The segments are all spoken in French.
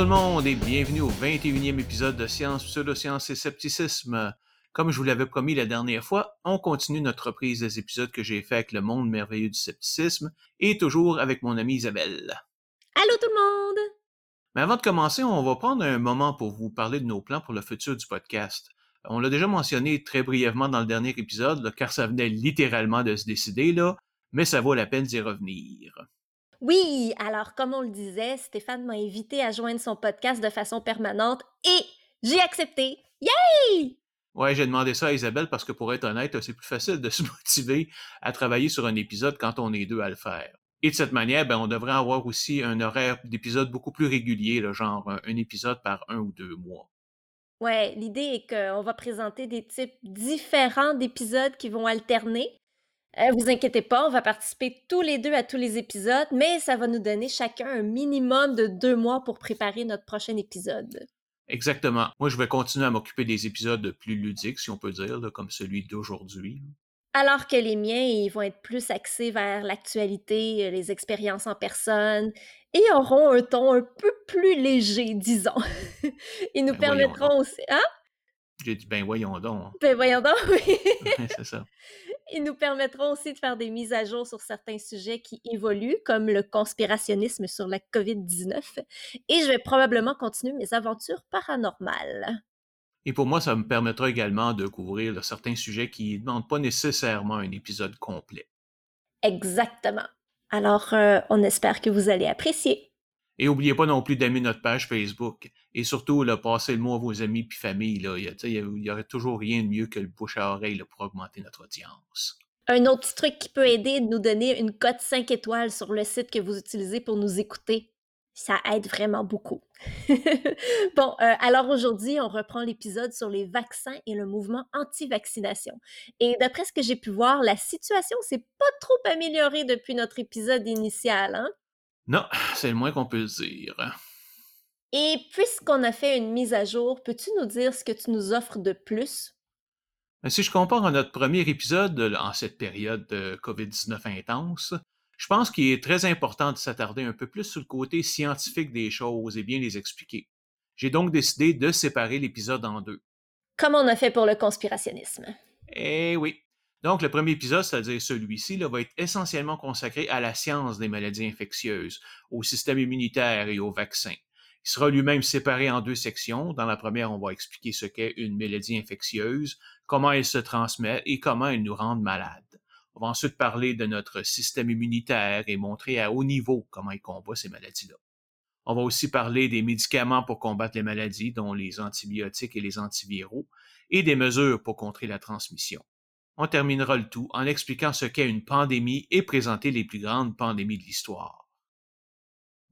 tout le monde et bienvenue au 21e épisode de Science, Pseudosciences et Scepticisme. Comme je vous l'avais promis la dernière fois, on continue notre reprise des épisodes que j'ai fait avec le monde merveilleux du scepticisme et toujours avec mon amie Isabelle. Allô tout le monde! Mais avant de commencer, on va prendre un moment pour vous parler de nos plans pour le futur du podcast. On l'a déjà mentionné très brièvement dans le dernier épisode, car ça venait littéralement de se décider, là, mais ça vaut la peine d'y revenir. Oui, alors comme on le disait, Stéphane m'a invité à joindre son podcast de façon permanente et j'ai accepté. Yay! Ouais, j'ai demandé ça à Isabelle parce que pour être honnête, c'est plus facile de se motiver à travailler sur un épisode quand on est deux à le faire. Et de cette manière, ben, on devrait avoir aussi un horaire d'épisode beaucoup plus régulier, genre un, un épisode par un ou deux mois. Ouais, l'idée est qu'on va présenter des types différents d'épisodes qui vont alterner. Euh, vous inquiétez pas, on va participer tous les deux à tous les épisodes, mais ça va nous donner chacun un minimum de deux mois pour préparer notre prochain épisode. Exactement. Moi, je vais continuer à m'occuper des épisodes plus ludiques, si on peut dire, comme celui d'aujourd'hui. Alors que les miens, ils vont être plus axés vers l'actualité, euh, les expériences en personne, et auront un ton un peu plus léger, disons. ils nous Ben, permettront aussi... Hein? J'ai dit, ben voyons donc. Ben voyons donc, oui. c'est ça. Ils nous permettront aussi de faire des mises à jour sur certains sujets qui évoluent, comme le conspirationnisme sur la COVID-19. Et je vais probablement continuer mes aventures paranormales. Et pour moi, ça me permettra également de couvrir là, certains sujets qui ne demandent pas nécessairement un épisode complet. Exactement. Alors, euh, on espère que vous allez apprécier. Et n'oubliez pas non plus d'aimer notre page Facebook. Et surtout, là, passez le mot à vos amis puis famille. Là. Il, y a- tu sais, il y a- il y aurait toujours rien de mieux que le bouche à oreille pour augmenter notre audience. Un autre petit truc qui peut aider est de nous donner une cote 5 étoiles sur le site que vous utilisez pour nous écouter. Ça aide vraiment beaucoup. bon, euh, alors aujourd'hui, on reprend l'épisode sur les vaccins et le mouvement anti-vaccination. Et d'après ce que j'ai pu voir, la situation s'est pas trop améliorée depuis notre épisode initial. Hein? Non, c'est le moins qu'on peut dire. Et puisqu'on a fait une mise à jour, peux-tu nous dire ce que tu nous offres de plus? Mais si je compare à notre premier épisode là, en cette période de COVID-19 intense, je pense qu'il est très important de s'attarder un peu plus sur le côté scientifique des choses et bien les expliquer. J'ai donc décidé de séparer l'épisode en deux. Comme on a fait pour le conspirationnisme. Eh oui. Donc, le premier épisode, c'est-à-dire celui-ci, va être essentiellement consacré à la science des maladies infectieuses, au système immunitaire et aux vaccins. Il sera lui-même séparé en deux sections. Dans la première, on va expliquer ce qu'est une maladie infectieuse, comment elle se transmet et comment elle nous rend malades. On va ensuite parler de notre système immunitaire et montrer à haut niveau comment il combat ces maladies-là. On va aussi parler des médicaments pour combattre les maladies, dont les antibiotiques et les antiviraux, et des mesures pour contrer la transmission. On terminera le tout en expliquant ce qu'est une pandémie et présenter les plus grandes pandémies de l'histoire.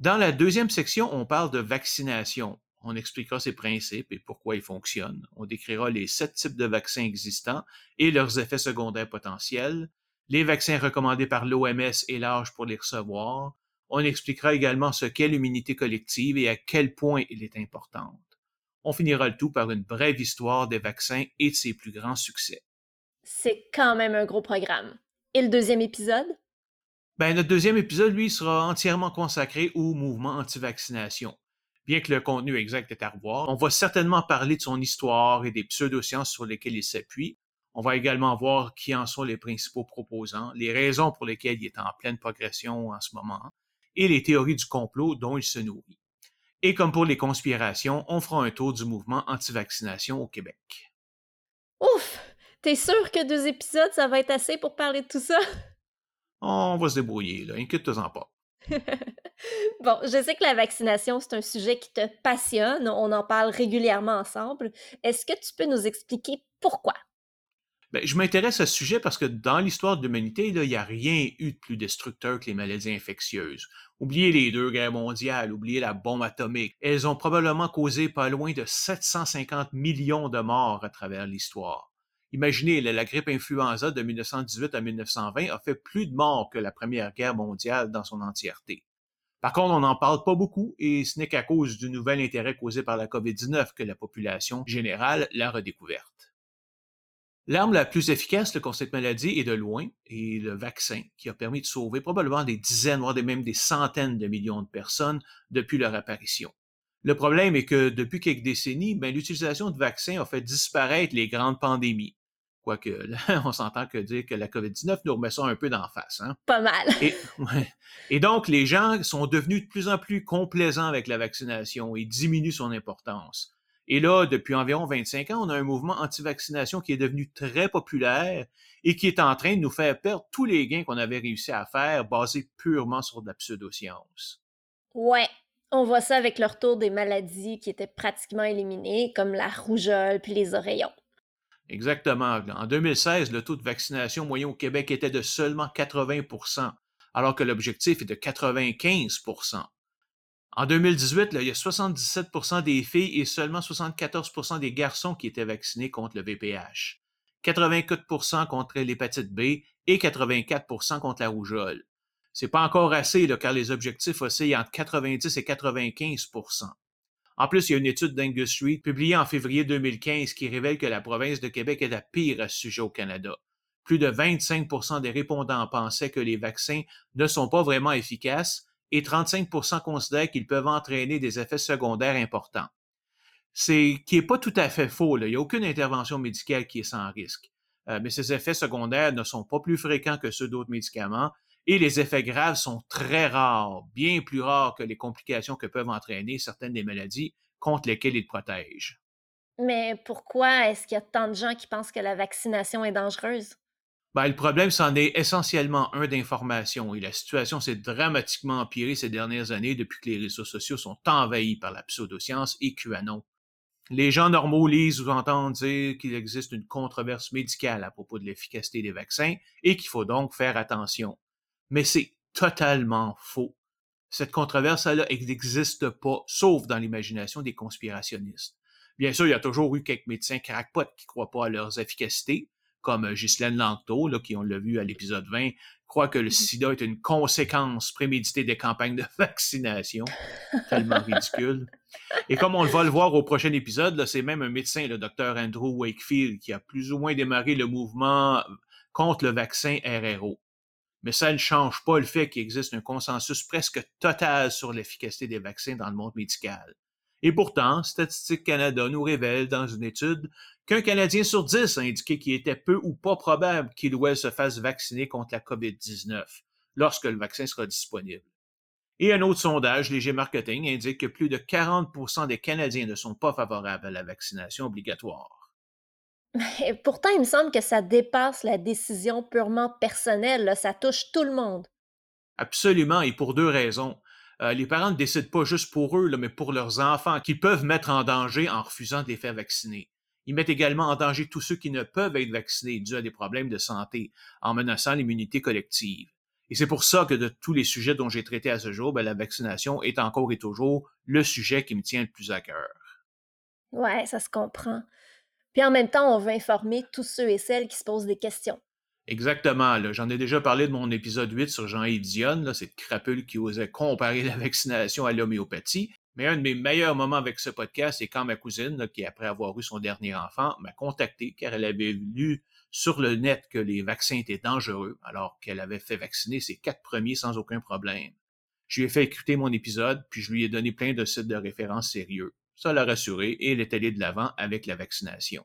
Dans la deuxième section, on parle de vaccination. On expliquera ses principes et pourquoi ils fonctionnent. On décrira les sept types de vaccins existants et leurs effets secondaires potentiels, les vaccins recommandés par l'OMS et l'âge pour les recevoir. On expliquera également ce qu'est l'immunité collective et à quel point elle est importante. On finira le tout par une brève histoire des vaccins et de ses plus grands succès. C'est quand même un gros programme. Et le deuxième épisode? Ben, notre deuxième épisode, lui, sera entièrement consacré au mouvement anti-vaccination. Bien que le contenu exact est à revoir, on va certainement parler de son histoire et des pseudosciences sur lesquelles il s'appuie. On va également voir qui en sont les principaux proposants, les raisons pour lesquelles il est en pleine progression en ce moment, et les théories du complot dont il se nourrit. Et comme pour les conspirations, on fera un tour du mouvement anti-vaccination au Québec. Ouf! T'es sûr que deux épisodes, ça va être assez pour parler de tout ça? On va se débrouiller, là, inquiète-toi pas. bon, je sais que la vaccination, c'est un sujet qui te passionne. On en parle régulièrement ensemble. Est-ce que tu peux nous expliquer pourquoi? Ben, je m'intéresse à ce sujet parce que dans l'histoire de l'humanité, il n'y a rien eu de plus destructeur que les maladies infectieuses. Oubliez les deux guerres mondiales, oubliez la bombe atomique. Elles ont probablement causé pas loin de 750 millions de morts à travers l'histoire. Imaginez, la, grippe influenza de 1918 à 1920 a fait plus de morts que la Première Guerre mondiale dans son entièreté. Par contre, on n'en parle pas beaucoup et ce n'est qu'à cause du nouvel intérêt causé par la COVID-19 que la population générale l'a redécouverte. L'arme la plus efficace contre cette maladie est de loin est le vaccin, qui a permis de sauver probablement des dizaines, voire même des centaines de millions de personnes depuis leur apparition. Le problème est que depuis quelques décennies, ben, l'utilisation de vaccins a fait disparaître les grandes pandémies. Quoique, là, on s'entend que dire que la COVID-19 nous remet ça un peu d'en face. Hein? Pas mal. Et, ouais. et donc, les gens sont devenus de plus en plus complaisants avec la vaccination et diminuent son importance. Et là, depuis environ 25 ans, on a un mouvement anti-vaccination qui est devenu très populaire et qui est en train de nous faire perdre tous les gains qu'on avait réussi à faire basés purement sur de la pseudoscience. Ouais, on voit ça avec le retour des maladies qui étaient pratiquement éliminées, comme la rougeole puis les oreillons. Exactement. En 2016, le taux de vaccination moyen au Québec était de seulement 80% alors que l'objectif est de 95% En 2018, là, il y a 77% des filles et seulement 74% des garçons qui étaient vaccinés contre le VPH, 84% contre l'hépatite B et 84% contre la rougeole. C'est pas encore assez, car les objectifs oscillent entre 90 et 95 en plus, il y a une étude d'Angus publiée en février 2015 qui révèle que la province de Québec est la pire à ce sujet au Canada. Plus de 25% des répondants pensaient que les vaccins ne sont pas vraiment efficaces et 35% considèrent qu'ils peuvent entraîner des effets secondaires importants. C'est qui n'est pas tout à fait faux. Il n'y a aucune intervention médicale qui est sans risque. Euh, mais ces effets secondaires ne sont pas plus fréquents que ceux d'autres médicaments et les effets graves sont très rares, bien plus rares que les complications que peuvent entraîner certaines des maladies contre lesquelles ils protègent. Mais pourquoi est-ce qu'il y a tant de gens qui pensent que la vaccination est dangereuse? Ben, le problème, c'en est essentiellement un d'information et la situation s'est dramatiquement empirée ces dernières années depuis que les réseaux sociaux sont envahis par la pseudoscience et QAnon. Les gens normaux lisent ou entendent dire qu'il existe une controverse médicale à propos de l'efficacité des vaccins et qu'il faut donc faire attention. Mais c'est totalement faux. Cette controverse-là n'existe pas, sauf dans l'imagination des conspirationnistes. Bien sûr, il y a toujours eu quelques médecins crackpots qui ne croient pas à leurs efficacités, comme euh, Ghislaine Langto, là, qui, on l'a vu à l'épisode 20, croit que le mm-hmm. sida est une conséquence préméditée des campagnes de vaccination. Tellement ridicule. Et comme on va le voir au prochain épisode, c'est même un médecin, le docteur Andrew Wakefield, qui a plus ou moins démarré le mouvement contre le vaccin RRO mais ça ne change pas le fait qu'il existe un consensus presque total sur l'efficacité des vaccins dans le monde médical. Et pourtant, Statistique Canada nous révèle dans une étude qu'un Canadien sur dix a indiqué qu'il était peu ou pas probable qu'il ou elle se fasse vacciner contre la COVID-19 lorsque le vaccin sera disponible. Et un autre sondage, Léger Marketing, indique que plus de 40% des Canadiens ne sont pas favorables à la vaccination obligatoire. Mais pourtant, il me semble que ça dépasse la décision purement personnelle, ça touche tout le monde. Absolument, et pour deux raisons. Euh, les parents ne décident pas juste pour eux, mais pour leurs enfants, qu'ils peuvent mettre en danger en refusant de les faire vacciner. Ils mettent également en danger tous ceux qui ne peuvent être vaccinés dû à des problèmes de santé, en menaçant l'immunité collective. Et c'est pour ça que de tous les sujets dont j'ai traité à ce jour, ben, la vaccination est encore et toujours le sujet qui me tient le plus à cœur. Ouais, ça se comprend. Puis en même temps, on veut informer tous ceux et celles qui se posent des questions. Exactement. J'en ai déjà parlé de mon épisode 8 sur Jean-Yves Dionne, cette crapule qui osait comparer la vaccination à l'homéopathie. Mais un de mes meilleurs moments avec ce podcast, c'est quand ma cousine, qui après avoir eu son dernier enfant, m'a contacté car elle avait lu sur le net que les vaccins étaient dangereux, alors qu'elle avait fait vacciner ses quatre premiers sans aucun problème. Je lui ai fait écouter mon épisode, puis je lui ai donné plein de sites de références sérieux. Ça l'a rassuré et elle est allée de l'avant avec la vaccination.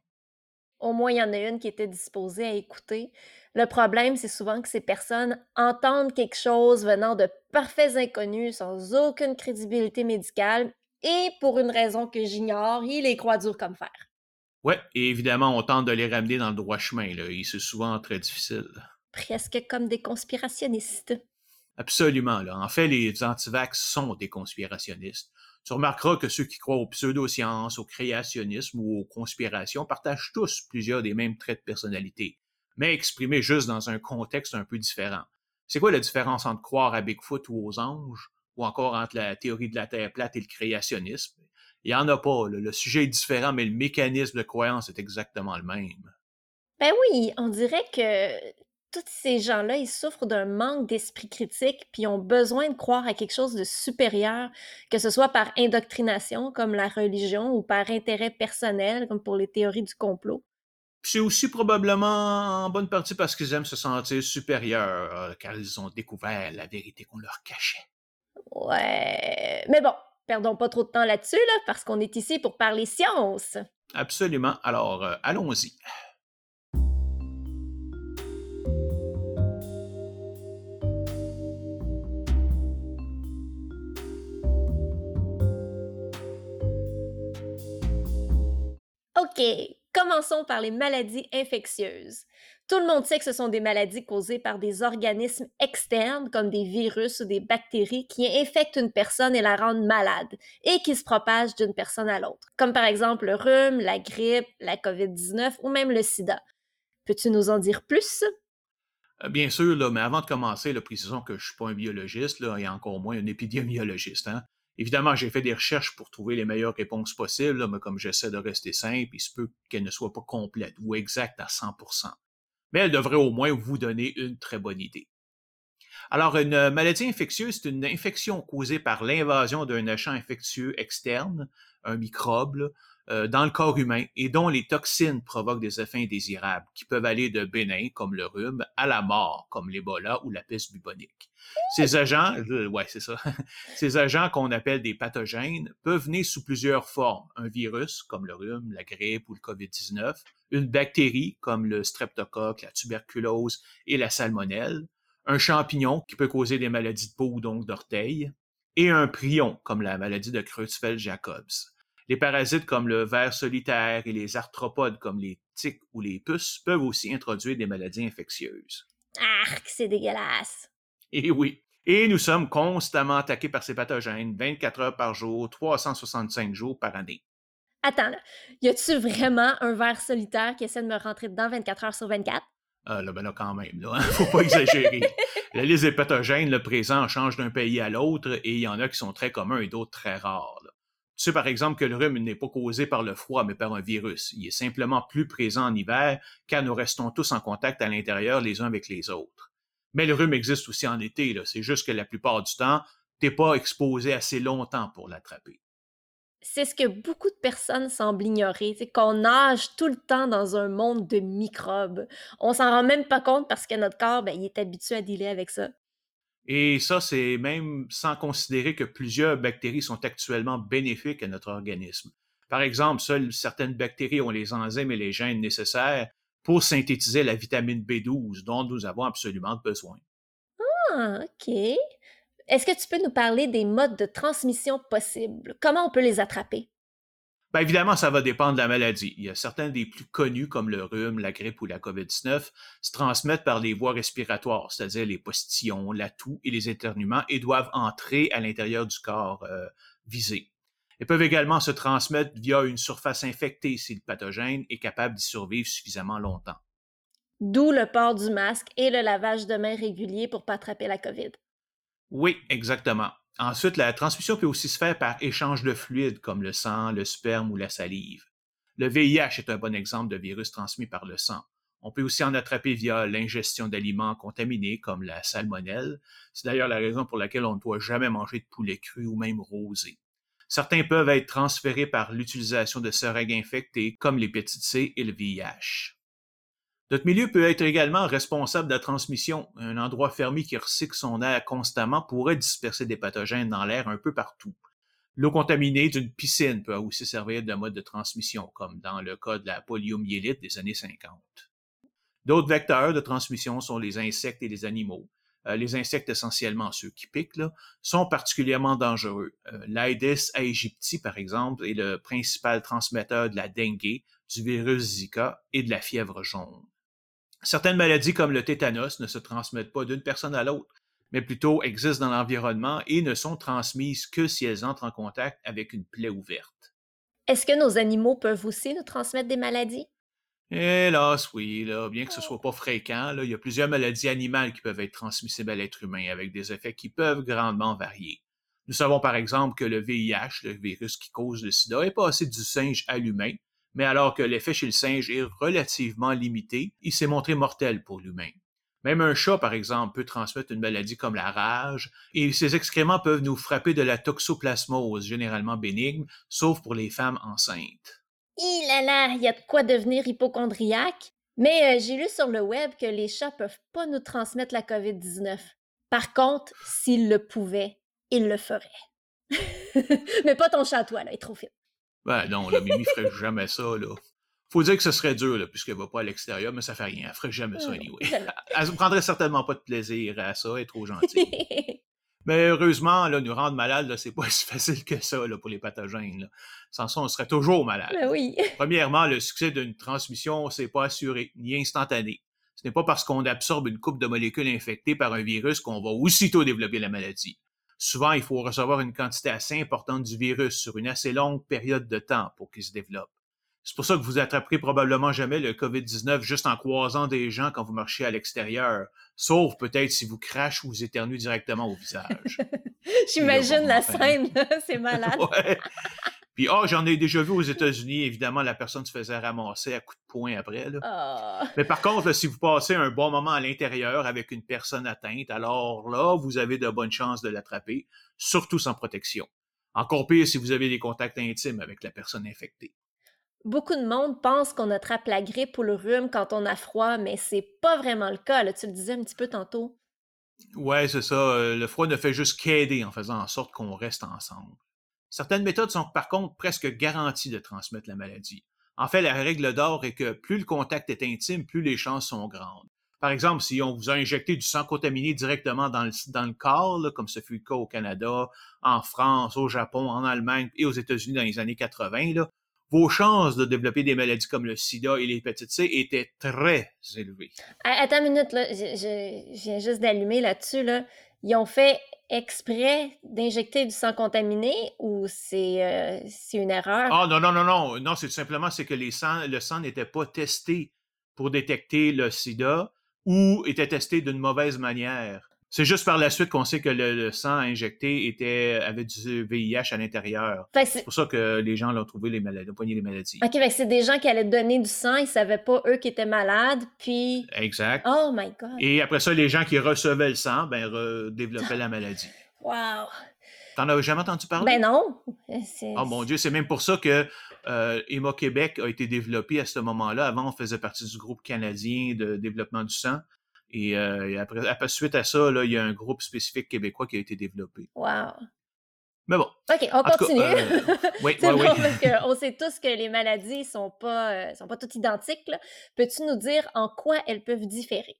Au moins, il y en a une qui était disposée à écouter. Le problème, c'est souvent que ces personnes entendent quelque chose venant de parfaits inconnus sans aucune crédibilité médicale et pour une raison que j'ignore, ils les croient dur comme fer. Ouais, et évidemment, on tente de les ramener dans le droit chemin, là, et c'est souvent très difficile. Presque comme des conspirationnistes. Absolument, là. En fait, les antivax sont des conspirationnistes. Tu remarqueras que ceux qui croient aux pseudosciences, au créationnisme ou aux conspirations partagent tous plusieurs des mêmes traits de personnalité, mais exprimés juste dans un contexte un peu différent. C'est quoi la différence entre croire à Bigfoot ou aux anges, ou encore entre la théorie de la Terre plate et le créationnisme? Il n'y en a pas. Le sujet est différent, mais le mécanisme de croyance est exactement le même. Ben oui, on dirait que tous ces gens-là, ils souffrent d'un manque d'esprit critique, puis ont besoin de croire à quelque chose de supérieur, que ce soit par indoctrination, comme la religion, ou par intérêt personnel, comme pour les théories du complot. C'est aussi probablement en bonne partie parce qu'ils aiment se sentir supérieurs, euh, car ils ont découvert la vérité qu'on leur cachait. Ouais. Mais bon, perdons pas trop de temps là-dessus, là, parce qu'on est ici pour parler science. Absolument. Alors, euh, allons-y. OK, commençons par les maladies infectieuses. Tout le monde sait que ce sont des maladies causées par des organismes externes comme des virus ou des bactéries qui infectent une personne et la rendent malade et qui se propagent d'une personne à l'autre, comme par exemple le rhume, la grippe, la COVID-19 ou même le sida. Peux-tu nous en dire plus? Euh, bien sûr, mais avant de commencer, précisons que je ne suis pas un biologiste et encore moins un épidémiologiste. Hein. Évidemment, j'ai fait des recherches pour trouver les meilleures réponses possibles, mais comme j'essaie de rester simple, il se peut qu'elle ne soit pas complète ou exacte à 100%. Mais elle devrait au moins vous donner une très bonne idée. Alors, une maladie infectieuse, c'est une infection causée par l'invasion d'un agent infectieux externe, un microbe, euh, dans le corps humain et dont les toxines provoquent des effets indésirables qui peuvent aller de bénin, comme le rhume, à la mort, comme l'Ebola ou la peste bubonique. Ces agents, euh, ouais, c'est ça. Ces agents qu'on appelle des pathogènes peuvent venir sous plusieurs formes. Un virus, comme le rhume, la grippe ou le COVID-19, une bactérie, comme le streptocoque, la tuberculose et la salmonelle, un champignon qui peut causer des maladies de peau ou donc d'orteils, et un prion, comme la maladie de Creutzfeldt-Jacobs. Les parasites comme le ver solitaire et les arthropodes comme les tiques ou les puces peuvent aussi introduire des maladies infectieuses. Arc, c'est dégueulasse. Et oui. Et nous sommes constamment attaqués par ces pathogènes 24 heures par jour, 365 jours par année. Attends, là. Y a-tu vraiment un ver solitaire qui essaie de me rentrer dedans 24 heures sur 24? Ah, là, ben là, quand même, là, hein, faut pas exagérer. La liste des pathogènes, le présent, change d'un pays à l'autre et il y en a qui sont très communs et d'autres très rares. Tu sais, par exemple, que le rhume n'est pas causé par le froid, mais par un virus. Il est simplement plus présent en hiver, car nous restons tous en contact à l'intérieur les uns avec les autres. Mais le rhume existe aussi en été, c'est juste que la plupart du temps, t'es pas exposé assez longtemps pour l'attraper. C'est ce que beaucoup de personnes semblent ignorer, c'est qu'on nage tout le temps dans un monde de microbes. On s'en rend même pas compte parce que notre corps, ben, est habitué à dealer avec ça. Et ça, c'est même sans considérer que plusieurs bactéries sont actuellement bénéfiques à notre organisme. Par exemple, seules certaines bactéries ont les enzymes et les gènes nécessaires pour synthétiser la vitamine B12 dont nous avons absolument besoin. Ah, OK. Est-ce que tu peux nous parler des modes de transmission possibles? Comment on peut les attraper? Bien évidemment, ça va dépendre de la maladie. Il y a certains des plus connus, comme le rhume, la grippe ou la COVID-19, se transmettent par les voies respiratoires, c'est-à-dire les postillons, la toux et les éternuements, et doivent entrer à l'intérieur du corps euh, visé. Ils peuvent également se transmettre via une surface infectée si le pathogène est capable d'y survivre suffisamment longtemps. D'où le port du masque et le lavage de mains régulier pour ne pas attraper la COVID. Oui, exactement. Ensuite, la transmission peut aussi se faire par échange de fluides comme le sang, le sperme ou la salive. Le VIH est un bon exemple de virus transmis par le sang. On peut aussi en attraper via l'ingestion d'aliments contaminés comme la salmonelle. C'est d'ailleurs la raison pour laquelle on ne doit jamais manger de poulet cru ou même rosé. Certains peuvent être transférés par l'utilisation de seringues infectées comme l'hépatite C et le VIH. Notre milieu peut être également responsable de la transmission. Un endroit fermé qui recycle son air constamment pourrait disperser des pathogènes dans l'air un peu partout. L'eau contaminée d'une piscine peut aussi servir de mode de transmission, comme dans le cas de la poliomyélite des années 50. D'autres vecteurs de transmission sont les insectes et les animaux. Euh, les insectes essentiellement ceux qui piquent, sont particulièrement dangereux. Euh, L'Aedes aegypti, par exemple, est le principal transmetteur de la dengue, du virus Zika et de la fièvre jaune. Certaines maladies comme le tétanos ne se transmettent pas d'une personne à l'autre, mais plutôt existent dans l'environnement et ne sont transmises que si elles entrent en contact avec une plaie ouverte. Est-ce que nos animaux peuvent aussi nous transmettre des maladies? Hélas, oui, là, bien que ce soit pas fréquent, il y a plusieurs maladies animales qui peuvent être transmissibles à l'être humain avec des effets qui peuvent grandement varier. Nous savons par exemple que le VIH, le virus qui cause le sida, est passé du singe à l'humain, mais alors que l'effet chez le singe est relativement limité, il s'est montré mortel pour l'humain. Même un chat, par exemple, peut transmettre une maladie comme la rage, et ses excréments peuvent nous frapper de la toxoplasmose, généralement bénigne, sauf pour les femmes enceintes. Il là là, il y a de quoi devenir hypochondriaque. Mais euh, j'ai lu sur le web que les chats peuvent pas nous transmettre la COVID-19. Par contre, s'ils le pouvaient, ils le feraient. Mais pas ton chat, toi, là, il est trop fit. Ben non, la Mimi ferait jamais ça, là. Faut dire que ce serait dur, là, puisqu'elle va pas à l'extérieur, mais ça fait rien. Elle ferait jamais ça, anyway. Elle ne prendrait certainement pas de plaisir à ça, elle est trop gentille. Mais heureusement, là, nous rendre malades, c'est pas si facile que ça là, pour les pathogènes. Là. Sans ça, on serait toujours malade. Ben oui. Premièrement, le succès d'une transmission, c'est pas assuré, ni instantané. Ce n'est pas parce qu'on absorbe une coupe de molécules infectées par un virus qu'on va aussitôt développer la maladie. Souvent, il faut recevoir une quantité assez importante du virus sur une assez longue période de temps pour qu'il se développe. C'est pour ça que vous attraperez probablement jamais le COVID-19 juste en croisant des gens quand vous marchez à l'extérieur, sauf peut-être si vous crachez ou vous éternuez directement au visage. J'imagine la scène, c'est malade. ouais. Puis, oh, j'en ai déjà vu aux États-Unis, évidemment, la personne se faisait ramasser à coups de poing après. Là. Oh. Mais par contre, si vous passez un bon moment à l'intérieur avec une personne atteinte, alors là, vous avez de bonnes chances de l'attraper, surtout sans protection. Encore pire si vous avez des contacts intimes avec la personne infectée. Beaucoup de monde pense qu'on attrape la grippe ou le rhume quand on a froid, mais c'est pas vraiment le cas. Là, tu le disais un petit peu tantôt. Ouais, c'est ça. Euh, le froid ne fait juste qu'aider en faisant en sorte qu'on reste ensemble. Certaines méthodes sont par contre presque garanties de transmettre la maladie. En fait, la règle d'or est que plus le contact est intime, plus les chances sont grandes. Par exemple, si on vous a injecté du sang contaminé directement dans le, dans corps, comme ce fut le cas au Canada, en France, au Japon, en Allemagne et aux États-Unis dans les années 80, là, vos chances de développer des maladies comme le sida et l'hépatite C étaient très élevées. Attends une minute, là. Je, viens juste d'allumer là-dessus. Là. Ils ont fait exprès d'injecter du sang contaminé ou c'est euh, une erreur? Ah non, non, non, non. Non, c'est simplement c'est que les le sang n'était pas testé pour détecter le sida ou était testé d'une mauvaise manière. C'est juste par la suite qu'on sait que le, sang injecté était, avait du VIH à l'intérieur. C'est pour ça que les gens l'ont trouvé les maladies, ont les maladies. OK, c'est des gens qui allaient donner du sang, ils savaient pas eux qui étaient malades, puis... Exact. Oh my God. Et après ça, les gens qui recevaient le sang, ben, développaient la maladie. Wow. T'en as jamais entendu parler? Ben non. Oh mon Dieu, c'est même pour ça que euh, Québec a été développé à ce moment-là. Avant, on faisait partie du groupe canadien de développement du sang. Et, euh, après, après, suite à ça, là, il y a un groupe spécifique québécois qui a été développé. Wow. Mais bon. OK, on continue. Euh, oui, oui, oui. parce on sait tous que les maladies ne sont, pas, euh, sont pas toutes identiques. Peux-tu nous dire en quoi elles peuvent différer?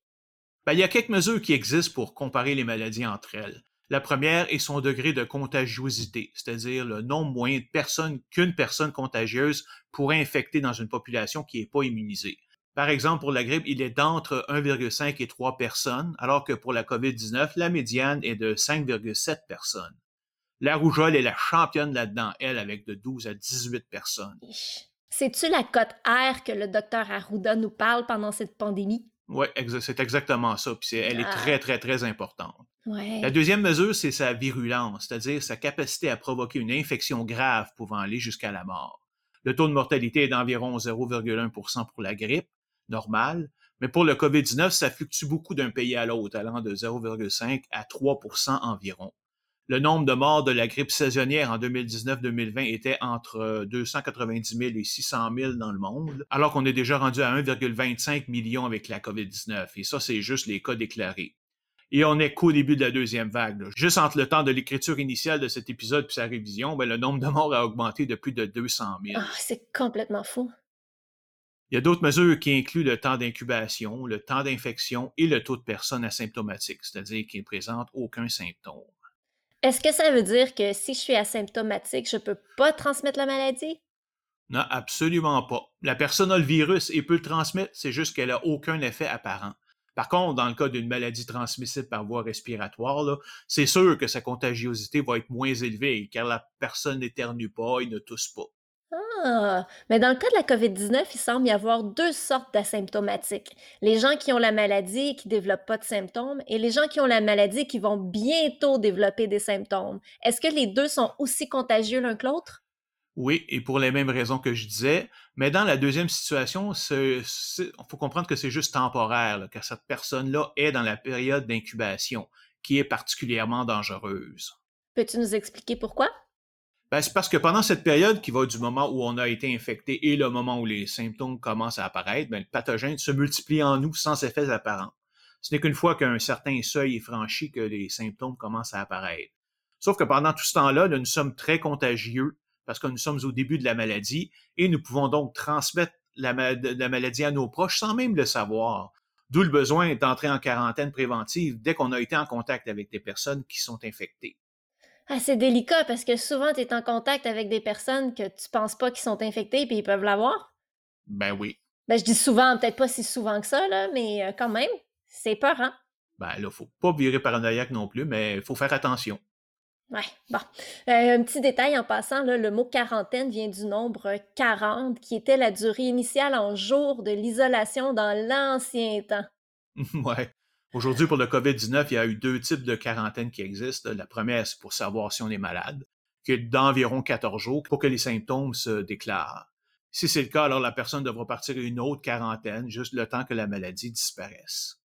Ben, il y a quelques mesures qui existent pour comparer les maladies entre elles. La première est son degré de contagiosité, c'est-à-dire le nombre moyen de personnes qu'une personne contagieuse pourrait infecter dans une population qui n'est pas immunisée. Par exemple, pour la grippe, il est d'entre 1,5 et 3 personnes, alors que pour la COVID-19, la médiane est de 5,7 personnes. La rougeole est la championne là-dedans, elle, avec de 12 à 18 personnes. C'est-tu la cote R que le docteur Arruda nous parle pendant cette pandémie? Oui, c'est exactement ça. Puis elle est ah. très, très, très importante. Ouais. La deuxième mesure, c'est sa virulence, c'est-à-dire sa capacité à provoquer une infection grave pouvant aller jusqu'à la mort. Le taux de mortalité est d'environ 0,1% pour la grippe, normal. Mais pour le COVID-19, ça fluctue beaucoup d'un pays à l'autre, allant de 0,5 à 3% environ. Le nombre de morts de la grippe saisonnière en 2019-2020 était entre 290 000 et 600 000 dans le monde, alors qu'on est déjà rendu à 1,25 million avec la COVID-19. Et ça, c'est juste les cas déclarés. Et on est qu'au début de la deuxième vague. Juste entre le temps de l'écriture initiale de cet épisode et sa révision, ben, le nombre de morts a augmenté de plus de 200 000. Ah, c'est complètement fou. Il y a d'autres mesures qui incluent le temps d'incubation, le temps d'infection et le taux de personnes asymptomatiques, c'est-à-dire qui ne présentent aucun symptôme. Est-ce que ça veut dire que si je suis asymptomatique, je ne peux pas transmettre la maladie? Non, absolument pas. La personne a le virus et peut le transmettre, c'est juste qu'elle n'a aucun effet apparent. Par contre, dans le cas d'une maladie transmissible par voie respiratoire, c'est sûr que sa contagiosité va être moins élevée car la personne n'éternue pas et ne tousse pas. Ah! Mais dans le cas de la COVID-19, il semble y avoir deux sortes d'asymptomatiques. Les gens qui ont la maladie et qui ne développent pas de symptômes et les gens qui ont la maladie et qui vont bientôt développer des symptômes. Est-ce que les deux sont aussi contagieux l'un que l'autre? Oui, et pour les mêmes raisons que je disais. Mais dans la deuxième situation, il faut comprendre que c'est juste temporaire, car cette personne-là est dans la période d'incubation, qui est particulièrement dangereuse. Peux-tu nous expliquer pourquoi? Ben, c'est parce que pendant cette période qui va du moment où on a été infecté et le moment où les symptômes commencent à apparaître, ben, le pathogène se multiplie en nous sans effets apparents. Ce n'est qu'une fois qu'un certain seuil est franchi que les symptômes commencent à apparaître. Sauf que pendant tout ce temps-là, nous sommes très contagieux parce que nous sommes au début de la maladie et nous pouvons donc transmettre la, maladie à nos proches sans même le savoir. D'où le besoin d'entrer en quarantaine préventive dès qu'on a été en contact avec des personnes qui sont infectées. Ah, c'est délicat parce que souvent, tu es en contact avec des personnes que tu penses pas qu'ils sont infectées puis ils peuvent l'avoir. Ben oui. Ben, je dis souvent, peut-être pas si souvent que ça, là, mais euh, quand même, c'est peur, hein? Ben là, faut pas virer paranoïaque non plus, mais il faut faire attention. Ouais, bon. Euh, un petit détail en passant, le mot quarantaine vient du nombre 40, qui était la durée initiale en jours de l'isolation dans l'ancien temps. ouais. Aujourd'hui, pour le COVID-19, il y a eu deux types de quarantaine qui existent. La première, c'est pour savoir si on est malade, qui est d'environ 14 jours pour que les symptômes se déclarent. Si c'est le cas, alors la personne devra partir une autre quarantaine, juste le temps que la maladie disparaisse.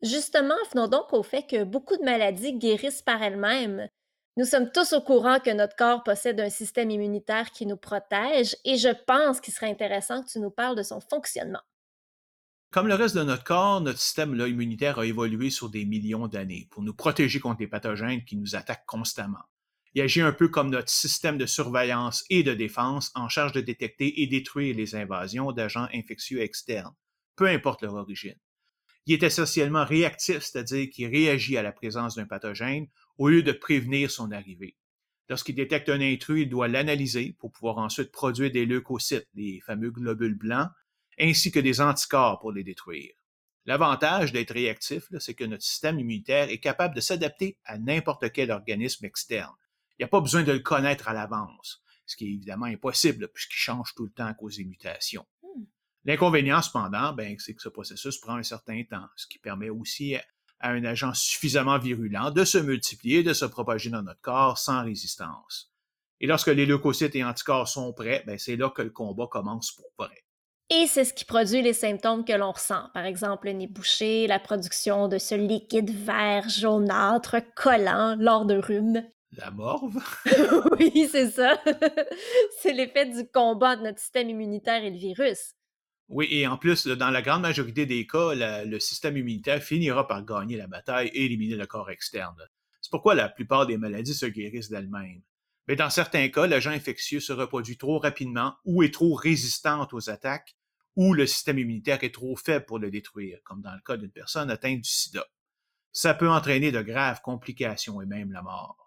Justement, venons donc au fait que beaucoup de maladies guérissent par elles-mêmes. Nous sommes tous au courant que notre corps possède un système immunitaire qui nous protège et je pense qu'il serait intéressant que tu nous parles de son fonctionnement. Comme le reste de notre corps, notre système immunitaire a évolué sur des millions d'années pour nous protéger contre les pathogènes qui nous attaquent constamment. Il agit un peu comme notre système de surveillance et de défense en charge de détecter et détruire les invasions d'agents infectieux externes, peu importe leur origine. Il est essentiellement réactif, c'est-à-dire qu'il réagit à la présence d'un pathogène au lieu de prévenir son arrivée. Lorsqu'il détecte un intrus, il doit l'analyser pour pouvoir ensuite produire des leucocytes, les fameux globules blancs, ainsi que des anticorps pour les détruire. L'avantage d'être réactif, c'est que notre système immunitaire est capable de s'adapter à n'importe quel organisme externe. Il n'y a pas besoin de le connaître à l'avance, ce qui est évidemment impossible puisqu'il change tout le temps à cause des mutations. Hmm. L'inconvénient, cependant, ben, c'est que ce processus prend un certain temps, ce qui permet aussi à un agent suffisamment virulent de se multiplier et de se propager dans notre corps sans résistance. Et lorsque les leucocytes et anticorps sont prêts, ben c'est là que le combat commence pour vrai. Et c'est ce qui produit les symptômes que l'on ressent, par exemple le nez bouché, la production de ce liquide vert jaunâtre collant lors de rhume. La morve? oui, c'est ça. c'est l'effet du combat de notre système immunitaire et le virus. Oui, et en plus, dans la grande majorité des cas, le système immunitaire finira par gagner la bataille et éliminer le corps externe. C'est pourquoi la plupart des maladies se guérissent d'elles-mêmes. Mais dans certains cas, l'agent infectieux se reproduit trop rapidement ou est trop résistant aux attaques, ou le système immunitaire est trop faible pour le détruire, comme dans le cas d'une personne atteinte du sida. Ça peut entraîner de graves complications et même la mort.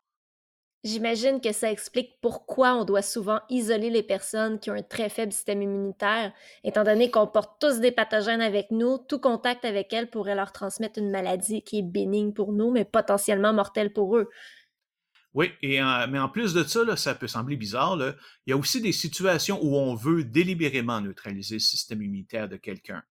J'imagine que ça explique pourquoi on doit souvent isoler les personnes qui ont un très faible système immunitaire, étant donné qu'on porte tous des pathogènes avec nous, tout contact avec elles pourrait leur transmettre une maladie qui est bénigne pour nous, mais potentiellement mortelle pour eux. Oui, et mais en plus de ça, ça peut sembler bizarre, il y a aussi des situations où on veut délibérément neutraliser le système immunitaire de quelqu'un.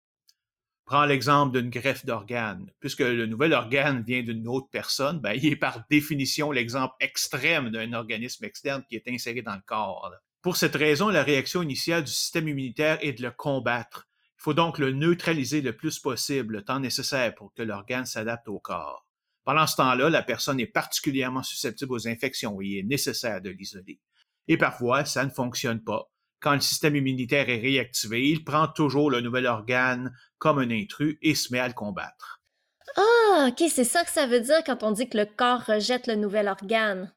Prends l'exemple d'une greffe d'organe. Puisque le nouvel organe vient d'une autre personne, ben, il est par définition l'exemple extrême d'un organisme externe qui est inséré dans le corps. Pour cette raison, la réaction initiale du système immunitaire est de le combattre. Il faut donc le neutraliser le plus possible, le temps nécessaire pour que l'organe s'adapte au corps. Pendant ce temps-là, la personne est particulièrement susceptible aux infections et il est nécessaire de l'isoler. Et parfois, ça ne fonctionne pas quand le système immunitaire est réactivé, il prend toujours le nouvel organe comme un intrus et se met à le combattre. Ah, ok, c'est ça que ça veut dire quand on dit que le corps rejette le nouvel organe.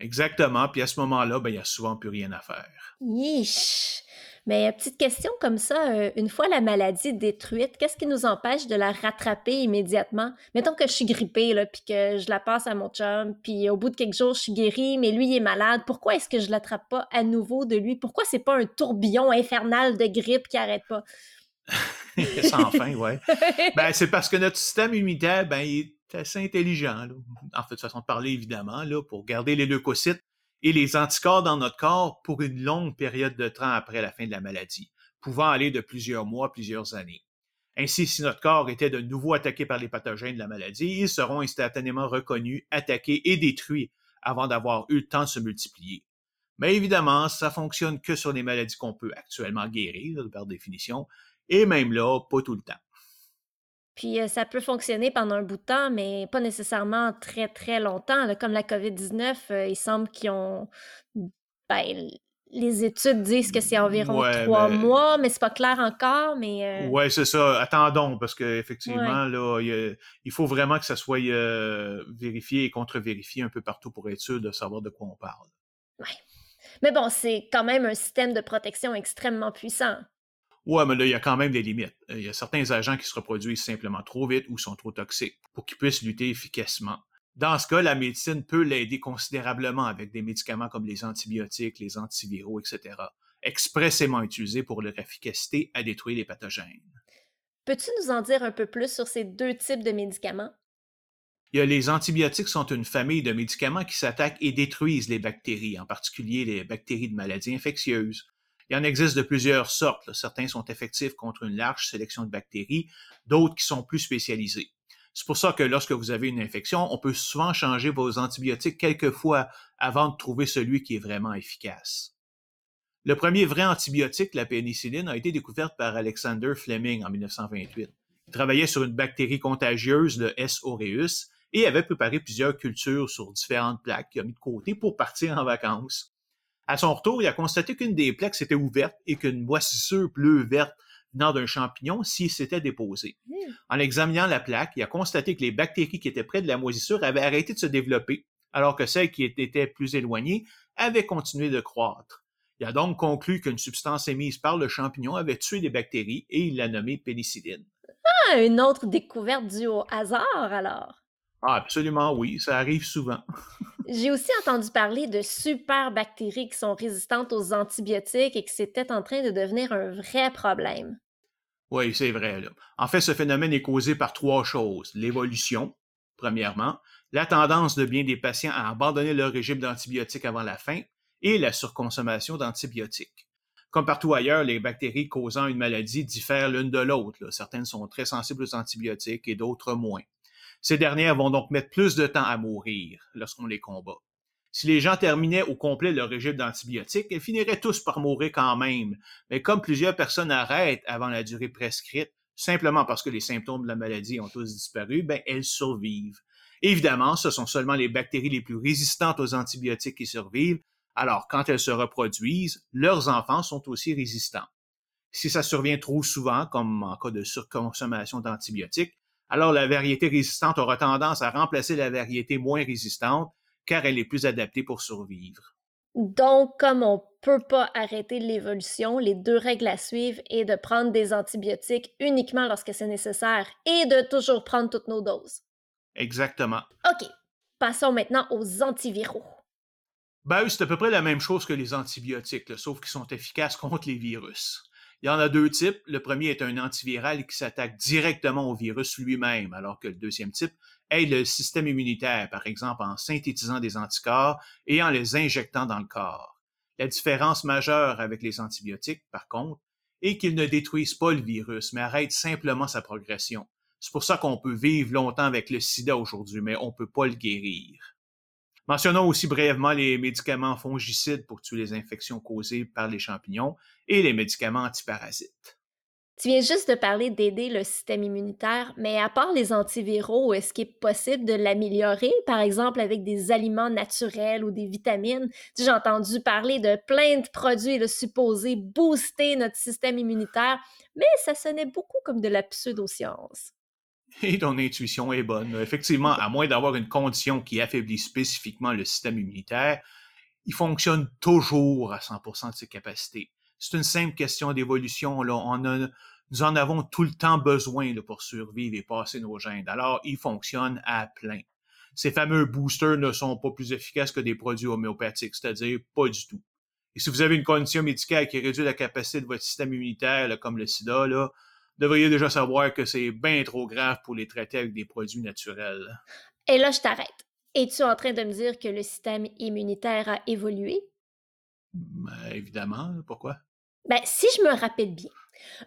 Exactement, puis à ce moment-là, ben, il n'y a souvent plus rien à faire. Yish! Mais petite question comme ça, euh, une fois la maladie détruite, qu'est-ce qui nous empêche de la rattraper immédiatement? Mettons que je suis grippée, là, puis que je la passe à mon chum, puis au bout de quelques jours, je suis guérie, mais lui, il est malade. Pourquoi est-ce que je l'attrape pas à nouveau de lui? Pourquoi c'est pas un tourbillon infernal de grippe qui arrête pas? Sans fin, ouais. ben, c'est parce que notre système immunitaire, ben, il est assez intelligent, en fait, de façon de parler, évidemment, là, pour garder les leucocytes et les anticorps dans notre corps pour une longue période de temps après la fin de la maladie, pouvant aller de plusieurs mois, plusieurs années. Ainsi, si notre corps était de nouveau attaqué par les pathogènes de la maladie, ils seront instantanément reconnus, attaqués et détruits avant d'avoir eu le temps de se multiplier. Mais évidemment, ça fonctionne que sur les maladies qu'on peut actuellement guérir, par définition, et même là, pas tout le temps. Puis euh, ça peut fonctionner pendant un bout de temps, mais pas nécessairement très, très longtemps. comme la COVID-19, euh, il semble qu'ils ont. Ben, les études disent que c'est environ trois mois, mais c'est pas clair encore. Mais euh ouais, c'est ça. Attendons, parce qu'effectivement, là, il, faut vraiment que ça soit vérifié et contre-vérifié un peu partout pour être sûr de savoir de quoi on parle. Ouais. Mais bon, c'est quand même un système de protection extrêmement puissant. Ouais, mais là, il y a quand même des limites. Il y a certains agents qui se reproduisent simplement trop vite ou sont trop toxiques pour qu'ils puissent lutter efficacement. Dans ce cas, la médecine peut l'aider considérablement avec des médicaments comme les antibiotiques, les antiviraux, etc., expressément utilisés pour leur efficacité à détruire les pathogènes. Peux-tu nous en dire un peu plus sur ces deux types de médicaments? les antibiotiques sont une famille de médicaments qui s'attaquent et détruisent les bactéries, en particulier les bactéries de maladies infectieuses. Il en existe de plusieurs sortes. Certains sont effectifs contre une large sélection de bactéries, d'autres qui sont plus spécialisés. C'est pour ça que lorsque vous avez une infection, on peut souvent changer vos antibiotiques quelques fois avant de trouver celui qui est vraiment efficace. Le premier vrai antibiotique, la pénicilline, a été découverte par Alexander Fleming en 1928. Il travaillait sur une bactérie contagieuse, le S. aureus, et avait préparé plusieurs cultures sur différentes plaques qu'il a mis de côté pour partir en vacances. À son retour, il a constaté qu'une des plaques s'était ouverte et qu'une moisissure bleue verte venant d'un champignon s'il s'était déposé. Hmm. En examinant la plaque, il a constaté que les bactéries qui étaient près de la moisissure avaient arrêté de se développer, alors que celles qui étaient plus éloignées avaient continué de croître. Il a donc conclu qu'une substance émise par le champignon avait tué des bactéries et il l'a nommée pénicilline. Ah, une autre découverte due au hasard alors. Ah, absolument oui, ça arrive souvent. J'ai aussi entendu parler de super bactéries qui sont résistantes aux antibiotiques et que c'était en train de devenir un vrai problème. Oui, c'est vrai. En fait, ce phénomène est causé par trois choses. L'évolution, premièrement, la tendance de bien des patients à abandonner leur régime d'antibiotiques avant la fin et la surconsommation d'antibiotiques. Comme partout ailleurs, les bactéries causant une maladie diffèrent l'une de l'autre. Certaines sont très sensibles aux antibiotiques et d'autres moins. Ces dernières vont donc mettre plus de temps à mourir lorsqu'on les combat. Si les gens terminaient au complet leur régime d'antibiotiques, ils finiraient tous par mourir quand même. Mais comme plusieurs personnes arrêtent avant la durée prescrite, simplement parce que les symptômes de la maladie ont tous disparu, ben, elles survivent. Évidemment, ce sont seulement les bactéries les plus résistantes aux antibiotiques qui survivent, alors quand elles se reproduisent, leurs enfants sont aussi résistants. Si ça survient trop souvent, comme en cas de surconsommation d'antibiotiques, alors la variété résistante aura tendance à remplacer la variété moins résistante car elle est plus adaptée pour survivre. Donc, comme on ne peut pas arrêter l'évolution, les deux règles à suivre est de prendre des antibiotiques uniquement lorsque c'est nécessaire et de toujours prendre toutes nos doses. Exactement. OK. Passons maintenant aux antiviraux. Ben, c'est à peu près la même chose que les antibiotiques, sauf qu'ils sont efficaces contre les virus. Il y en a deux types. Le premier est un antiviral qui s'attaque directement au virus lui-même, alors que le deuxième type aide le système immunitaire, par exemple en synthétisant des anticorps et en les injectant dans le corps. La différence majeure avec les antibiotiques, par contre, est qu'ils ne détruisent pas le virus, mais arrêtent simplement sa progression. C'est pour ça qu'on peut vivre longtemps avec le sida aujourd'hui, mais on ne peut pas le guérir. Mentionnons aussi brièvement les médicaments fongicides pour tuer les infections causées par les champignons et les médicaments antiparasites. Tu viens juste de parler d'aider le système immunitaire, mais à part les antiviraux, est-ce qu'il est possible de l'améliorer, par exemple avec des aliments naturels ou des vitamines? J'ai entendu parler de plein de produits supposés booster notre système immunitaire, mais ça sonnait beaucoup comme de la pseudoscience. Et ton intuition est bonne. Effectivement, à moins d'avoir une condition qui affaiblit spécifiquement le système immunitaire, il fonctionne toujours à 100% de ses capacités c'est une simple question d'évolution. Là. Nous en avons tout le temps besoin pour survivre et passer nos gènes. Alors, ils fonctionnent à plein. Ces fameux boosters ne sont pas plus efficaces que des produits homéopathiques, c'est-à-dire pas du tout. Et si vous avez une condition médicale qui réduit la capacité de votre système immunitaire, comme le sida, là, devriez déjà savoir que c'est bien trop grave pour les traiter avec des produits naturels. Et là, je t'arrête. Es-tu en train de me dire que le système immunitaire a évolué? Ben, évidemment. Pourquoi? Ben, si je me rappelle bien,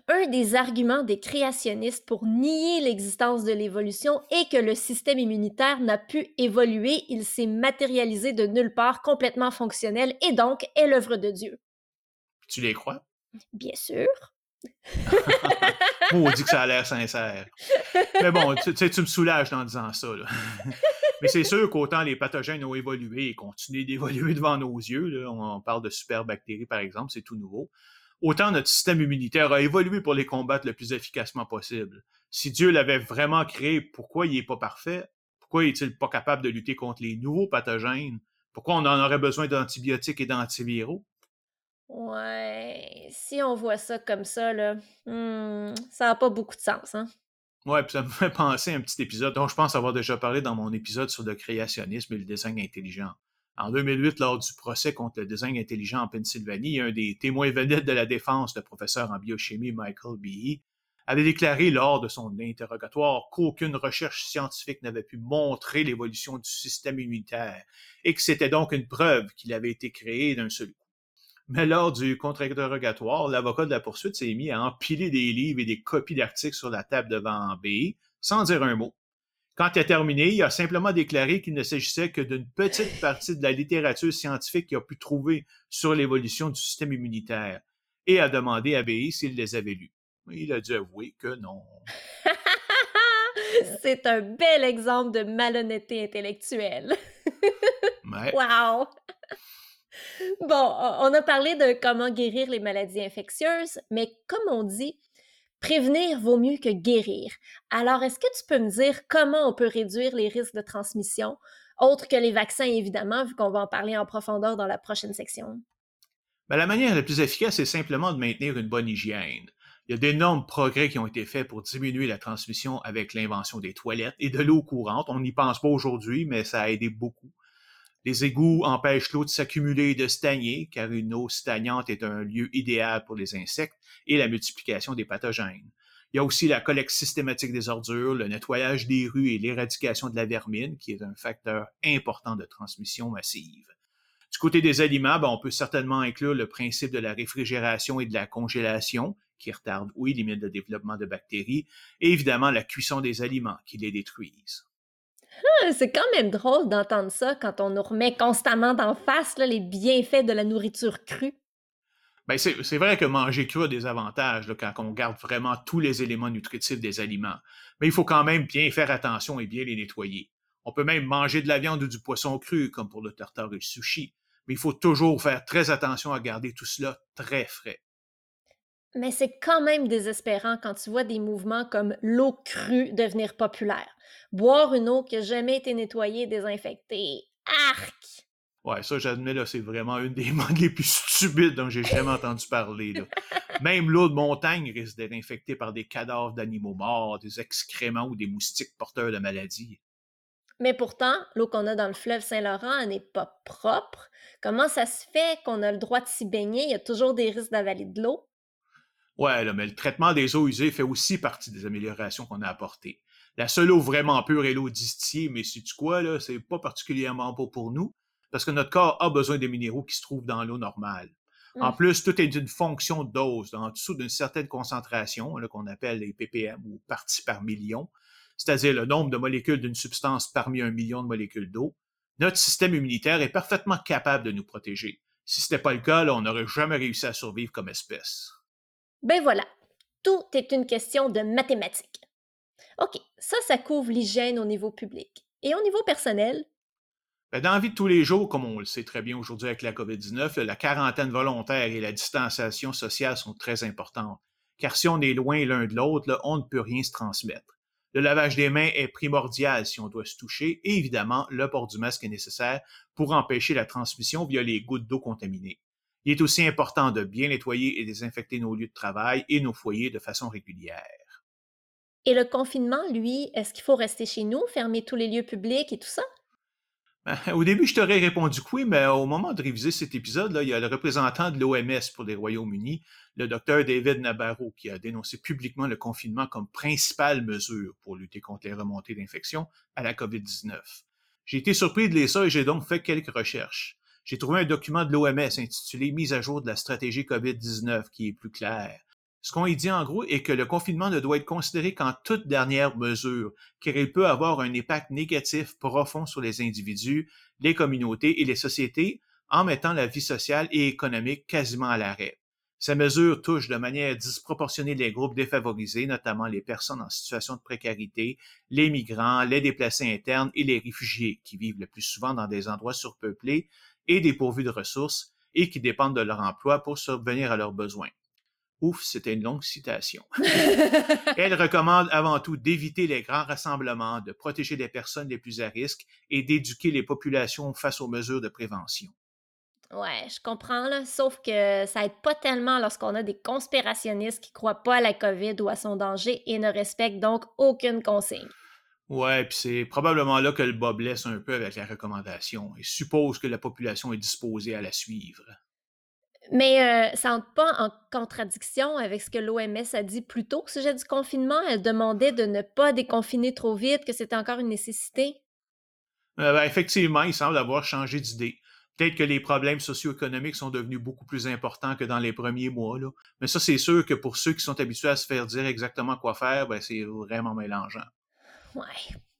un des arguments des créationnistes pour nier l'existence de l'évolution est que le système immunitaire n'a pu évoluer, il s'est matérialisé de nulle part, complètement fonctionnel et donc est l'œuvre de Dieu. Tu les crois? Bien sûr. On dit que ça a l'air sincère. Mais bon, tu, tu me soulages en disant ça. Mais c'est sûr qu'autant les pathogènes ont évolué et continuent d'évoluer devant nos yeux, on parle de superbactéries par exemple, c'est tout nouveau, autant notre système immunitaire a évolué pour les combattre le plus efficacement possible. Si Dieu l'avait vraiment créé, pourquoi il n'est pas parfait? Pourquoi est-il pas capable de lutter contre les nouveaux pathogènes? Pourquoi on en aurait besoin d'antibiotiques et d'antiviraux? Ouais, si on voit ça comme ça, là, hmm, ça n'a pas beaucoup de sens, hein? Ouais, puis ça me fait penser à un petit épisode dont je pense avoir déjà parlé dans mon épisode sur le créationnisme et le design intelligent. En 2008, lors du procès contre le design intelligent en Pennsylvanie, un des témoins vedettes de la défense, le professeur en biochimie Michael Behe, avait déclaré lors de son interrogatoire qu'aucune recherche scientifique n'avait pu montrer l'évolution du système immunitaire et que c'était donc une preuve qu'il avait été créé d'un seul coup. Mais lors du contre-interrogatoire, l'avocat de la poursuite s'est mis à empiler des livres et des copies d'articles sur la table devant B, sans dire un mot. Quand il a terminé, il a simplement déclaré qu'il ne s'agissait que d'une petite partie de la littérature scientifique qu'il a pu trouver sur l'évolution du système immunitaire et a demandé à BI s'il les avait lus. Il a dû avouer que non. C'est un bel exemple de malhonnêteté intellectuelle. Wow! Bon, on a parlé de comment guérir les maladies infectieuses, mais comme on dit, prévenir vaut mieux que guérir. Alors, est-ce que tu peux me dire comment on peut réduire les risques de transmission, autres que les vaccins, évidemment, vu qu'on va en parler en profondeur dans la prochaine section? Ben, la manière la plus efficace est simplement de maintenir une bonne hygiène. Il y a d'énormes progrès qui ont été faits pour diminuer la transmission avec l'invention des toilettes et de l'eau courante. On n'y pense pas aujourd'hui, mais ça a aidé beaucoup. Les égouts empêchent l'eau de s'accumuler et de stagner, car une eau stagnante est un lieu idéal pour les insectes et la multiplication des pathogènes. Il y a aussi la collecte systématique des ordures, le nettoyage des rues et l'éradication de la vermine, qui est un facteur important de transmission massive. Du côté des aliments, ben, on peut certainement inclure le principe de la réfrigération et de la congélation, qui retarde ou élimine le développement de bactéries, et évidemment la cuisson des aliments, qui les détruisent. Ah, c'est quand même drôle d'entendre ça quand on nous remet constamment d'en face les bienfaits de la nourriture crue. Ben c'est vrai que manger cru a des avantages quand on garde vraiment tous les éléments nutritifs des aliments. Mais il faut quand même bien faire attention et bien les nettoyer. On peut même manger de la viande ou du poisson cru, comme pour le tartare et le sushi. Mais il faut toujours faire très attention à garder tout cela très frais. Mais c'est quand même désespérant quand tu vois des mouvements comme l'eau crue devenir populaire. Boire une eau qui n'a jamais été nettoyée et désinfectée. Arc! Ouais, ça, j'admets, là, c'est vraiment une des modes les plus stupides dont j'ai jamais entendu parler. Même l'eau de montagne risque d'être infectée par des cadavres d'animaux morts, des excréments ou des moustiques porteurs de maladies. Mais pourtant, l'eau qu'on a dans le fleuve Saint-Laurent n'est pas propre. Comment ça se fait qu'on a le droit de s'y baigner? Il y a toujours des risques d'avaler de l'eau. Ouais, mais le traitement des eaux usées fait aussi partie des améliorations qu'on a apportées. La seule eau vraiment pure est l'eau distillée, mais c'est tu quoi, là, c'est pas particulièrement beau pour nous, parce que notre corps a besoin des minéraux qui se trouvent dans l'eau normale. En plus, tout est une fonction de dose, en dessous d'une certaine concentration, qu'on appelle les ppm ou parties par million, c'est-à-dire le nombre de molécules d'une substance parmi un million de molécules d'eau. Notre système immunitaire est parfaitement capable de nous protéger. Si ce n'était pas le cas, on n'aurait jamais réussi à survivre comme espèce. Ben voilà, tout est une question de mathématiques. OK, ça, ça couvre l'hygiène au niveau public. Et au niveau personnel? Ben, dans la vie de tous les jours, comme on le sait très bien aujourd'hui avec la COVID-19, la quarantaine volontaire et la distanciation sociale sont très importantes. Car si on est loin l'un de l'autre, on ne peut rien se transmettre. Le lavage des mains est primordial si on doit se toucher et évidemment, le port du masque est nécessaire pour empêcher la transmission via les gouttes d'eau contaminées. Il est aussi important de bien nettoyer et désinfecter nos lieux de travail et nos foyers de façon régulière. Et le confinement, lui, est-ce qu'il faut rester chez nous, fermer tous les lieux publics et tout ça? Ben, au début, je t'aurais répondu que oui, mais au moment de réviser cet épisode, là, il y a le représentant de l'OMS pour les Royaumes-Unis, le docteur David Nabarro, qui a dénoncé publiquement le confinement comme principale mesure pour lutter contre les remontées d'infection à la COVID-19. J'ai été surpris de lire ça et j'ai donc fait quelques recherches j'ai trouvé un document de l'OMS intitulé Mise à jour de la stratégie COVID-19 qui est plus clair. Ce qu'on y dit en gros est que le confinement ne doit être considéré qu'en toute dernière mesure, car il peut avoir un impact négatif profond sur les individus, les communautés et les sociétés en mettant la vie sociale et économique quasiment à l'arrêt. Ces mesures touchent de manière disproportionnée les groupes défavorisés, notamment les personnes en situation de précarité, les migrants, les déplacés internes et les réfugiés, qui vivent le plus souvent dans des endroits surpeuplés et dépourvus de ressources et qui dépendent de leur emploi pour subvenir à leurs besoins. Ouf, c'était une longue citation. Elle recommande avant tout d'éviter les grands rassemblements, de protéger les personnes les plus à risque et d'éduquer les populations face aux mesures de prévention. Ouais, je comprends, là, sauf que ça aide pas tellement lorsqu'on a des conspirationnistes qui croient pas à la COVID ou à son danger et ne respectent donc aucune consigne. Ouais, puis c'est probablement là que le bas blesse un peu avec la recommandation et suppose que la population est disposée à la suivre. Mais euh, ça entre pas en contradiction avec ce que l'OMS a dit plus tôt au sujet du confinement? Elle demandait de ne pas déconfiner trop vite, que c'était encore une nécessité? Euh, ben, effectivement, il semble avoir changé d'idée. Peut-être que les problèmes socio-économiques sont devenus beaucoup plus importants que dans les premiers mois. Là. Mais ça, c'est sûr que pour ceux qui sont habitués à se faire dire exactement quoi faire, ben, c'est vraiment mélangeant.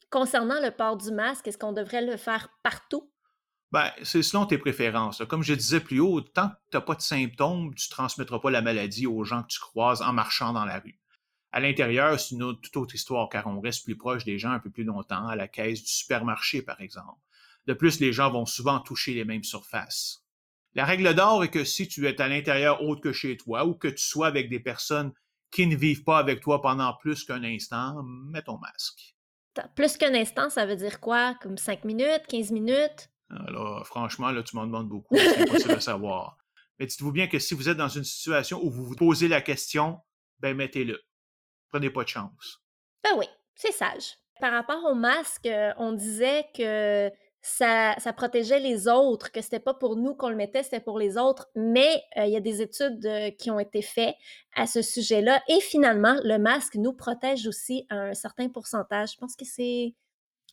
Concernant le port du masque, est-ce qu'on devrait le faire partout? Ben, c'est selon tes préférences. Comme je disais plus haut, tant que tu n'as pas de symptômes, tu ne transmettras pas la maladie aux gens que tu croises en marchant dans la rue. À l'intérieur, c'est une toute autre histoire car on reste plus proche des gens un peu plus longtemps, à la caisse du supermarché par exemple. De plus, les gens vont souvent toucher les mêmes surfaces. La règle d'or est que si tu es à l'intérieur autre que chez toi ou que tu sois avec des personnes qui ne vivent pas avec toi pendant plus qu'un instant, mets ton masque. Plus qu'un instant, ça veut dire quoi? Comme 5 minutes, 15 minutes? Alors, franchement, là, tu m'en demandes beaucoup. C'est impossible de savoir. Mais dites-vous bien que si vous êtes dans une situation où vous vous posez la question, ben mettez-le. Prenez pas de chance. Ben oui, c'est sage. Par rapport au masque, euh, on disait que ça, protégeait les autres, que c'était pas pour nous qu'on le mettait, c'était pour les autres. Mais euh, il y a des études euh, qui ont été faites à ce sujet-là. Et finalement, le masque nous protège aussi à un certain pourcentage. Je pense que c'est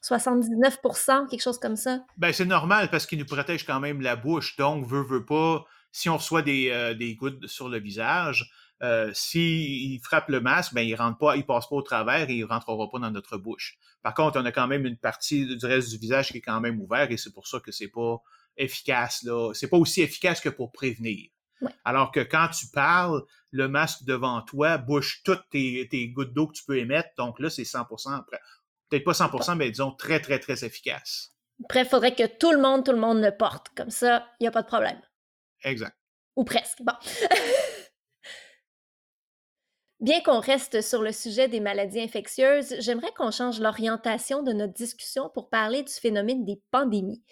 79% quelque chose comme ça. Ben, c'est normal parce qu'il nous protège quand même la bouche. Donc, veut, veut pas, si on reçoit des, euh, des gouttes sur le visage, euh, s'il frappe le masque, ben, il rentre pas, il passe pas au travers et il rentrera pas dans notre bouche. Par contre, on a quand même une partie du reste du visage qui est quand même ouvert et c'est pour ça que c'est pas efficace, là. C'est pas aussi efficace que pour prévenir. Alors que quand tu parles, le masque devant toi bouche toutes tes, tes gouttes d'eau que tu peux émettre. Donc là, c'est 100% peut-être pas 100%, mais disons très, très, très efficace. Après, il faudrait que tout le monde, tout le monde le porte. Comme ça, il n'y a pas de problème. Exact. Ou presque. Bon. Bien qu'on reste sur le sujet des maladies infectieuses, j'aimerais qu'on change l'orientation de notre discussion pour parler du phénomène des pandémies.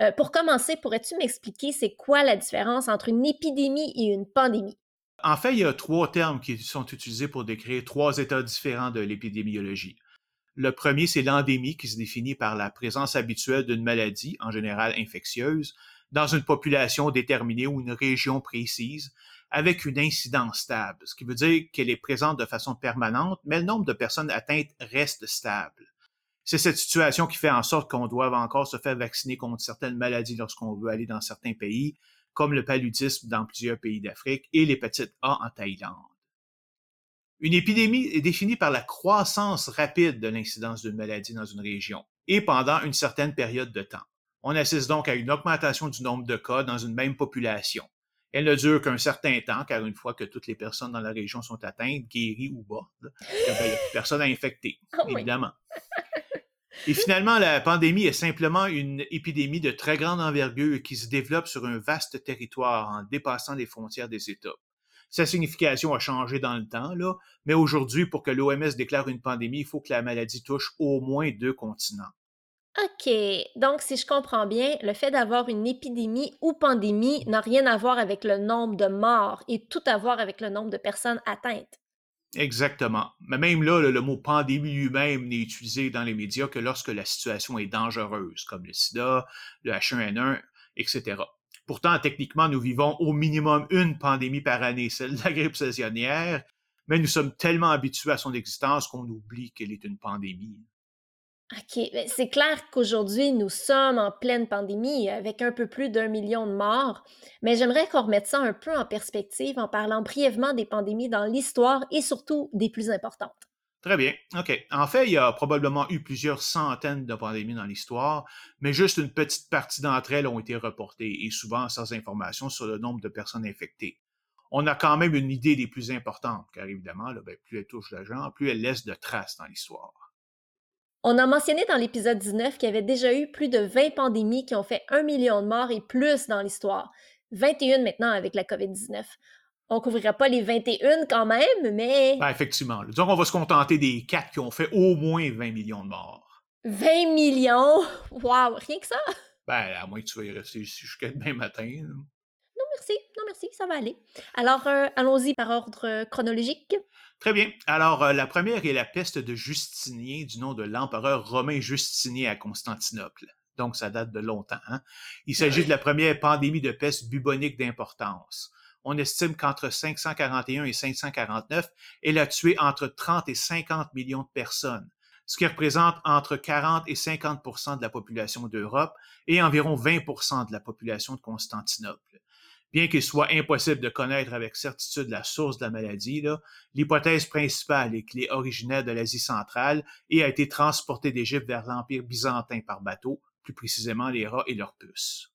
Euh, pour commencer, pourrais-tu m'expliquer c'est quoi la différence entre une épidémie et une pandémie? En fait, il y a trois termes qui sont utilisés pour décrire trois états différents de l'épidémiologie. Le premier, c'est l'endémie qui se définit par la présence habituelle d'une maladie, en général infectieuse, dans une population déterminée ou une région précise, avec une incidence stable, ce qui veut dire qu'elle est présente de façon permanente, mais le nombre de personnes atteintes reste stable. C'est cette situation qui fait en sorte qu'on doit encore se faire vacciner contre certaines maladies lorsqu'on veut aller dans certains pays, comme le paludisme dans plusieurs pays d'Afrique et l'hépatite A en Thaïlande. Une épidémie est définie par la croissance rapide de l'incidence d'une maladie dans une région et pendant une certaine période de temps. On assiste donc à une augmentation du nombre de cas dans une même population. Elle ne dure qu'un certain temps, car une fois que toutes les personnes dans la région sont atteintes, guéries ou mortes, il n'y a plus personne à infecter, oh évidemment. Et finalement, la pandémie est simplement une épidémie de très grande envergure qui se développe sur un vaste territoire en dépassant les frontières des États. Sa signification a changé dans le temps, là, mais aujourd'hui, pour que l'OMS déclare une pandémie, il faut que la maladie touche au moins deux continents. OK. Donc, si je comprends bien, le fait d'avoir une épidémie ou pandémie n'a rien à voir avec le nombre de morts et tout à voir avec le nombre de personnes atteintes. Exactement. Mais même là, le, mot pandémie lui-même n'est utilisé dans les médias que lorsque la situation est dangereuse, comme le sida, le H1N1, etc. Pourtant, techniquement, nous vivons au minimum une pandémie par année, celle de la grippe saisonnière, mais nous sommes tellement habitués à son existence qu'on oublie qu'elle est une pandémie. OK. C'est clair qu'aujourd'hui, nous sommes en pleine pandémie avec un peu plus d'un million de morts, mais j'aimerais qu'on remette ça un peu en perspective en parlant brièvement des pandémies dans l'histoire et surtout des plus importantes. Très bien. OK. En fait, il y a probablement eu plusieurs centaines de pandémies dans l'histoire, mais juste une petite partie d'entre elles ont été reportées et souvent sans information sur le nombre de personnes infectées. on a quand même une idée des plus importantes, car évidemment, ben, plus elle touche l'argent, plus elle laisse de traces dans l'histoire. On a mentionné dans l'épisode 19 qu'il y avait déjà eu plus de 20 pandémies qui ont fait un million de morts et plus dans l'histoire. 21 maintenant avec la COVID-19. On couvrira pas les 21 quand même, mais... Ben, effectivement. Disons qu'on va se contenter des 4 qui ont fait au moins 20 millions de morts. 20 millions? Wow! Rien que ça? Ben, à moins que tu veuilles rester ici jusqu'à demain matin. Merci. Non, merci. Ça va aller. Alors, euh, allons-y par ordre euh, chronologique. Très bien. Alors, euh, la première est la peste de Justinien, du nom de l'empereur romain Justinien à Constantinople. Donc, ça date de longtemps. Hein. Il s'agit de la première pandémie de peste bubonique d'importance. On estime qu'entre 541 et 549, elle a tué entre 30 et 50 millions de personnes, ce qui représente entre 40 et 50% de la population d'Europe et environ 20% de la population de Constantinople. Bien qu'il soit impossible de connaître avec certitude la source de la maladie, l'hypothèse principale est qu'il est originaire de l'Asie centrale et a été transporté d'Égypte vers l'Empire byzantin par bateau, plus précisément les rats et leurs puces.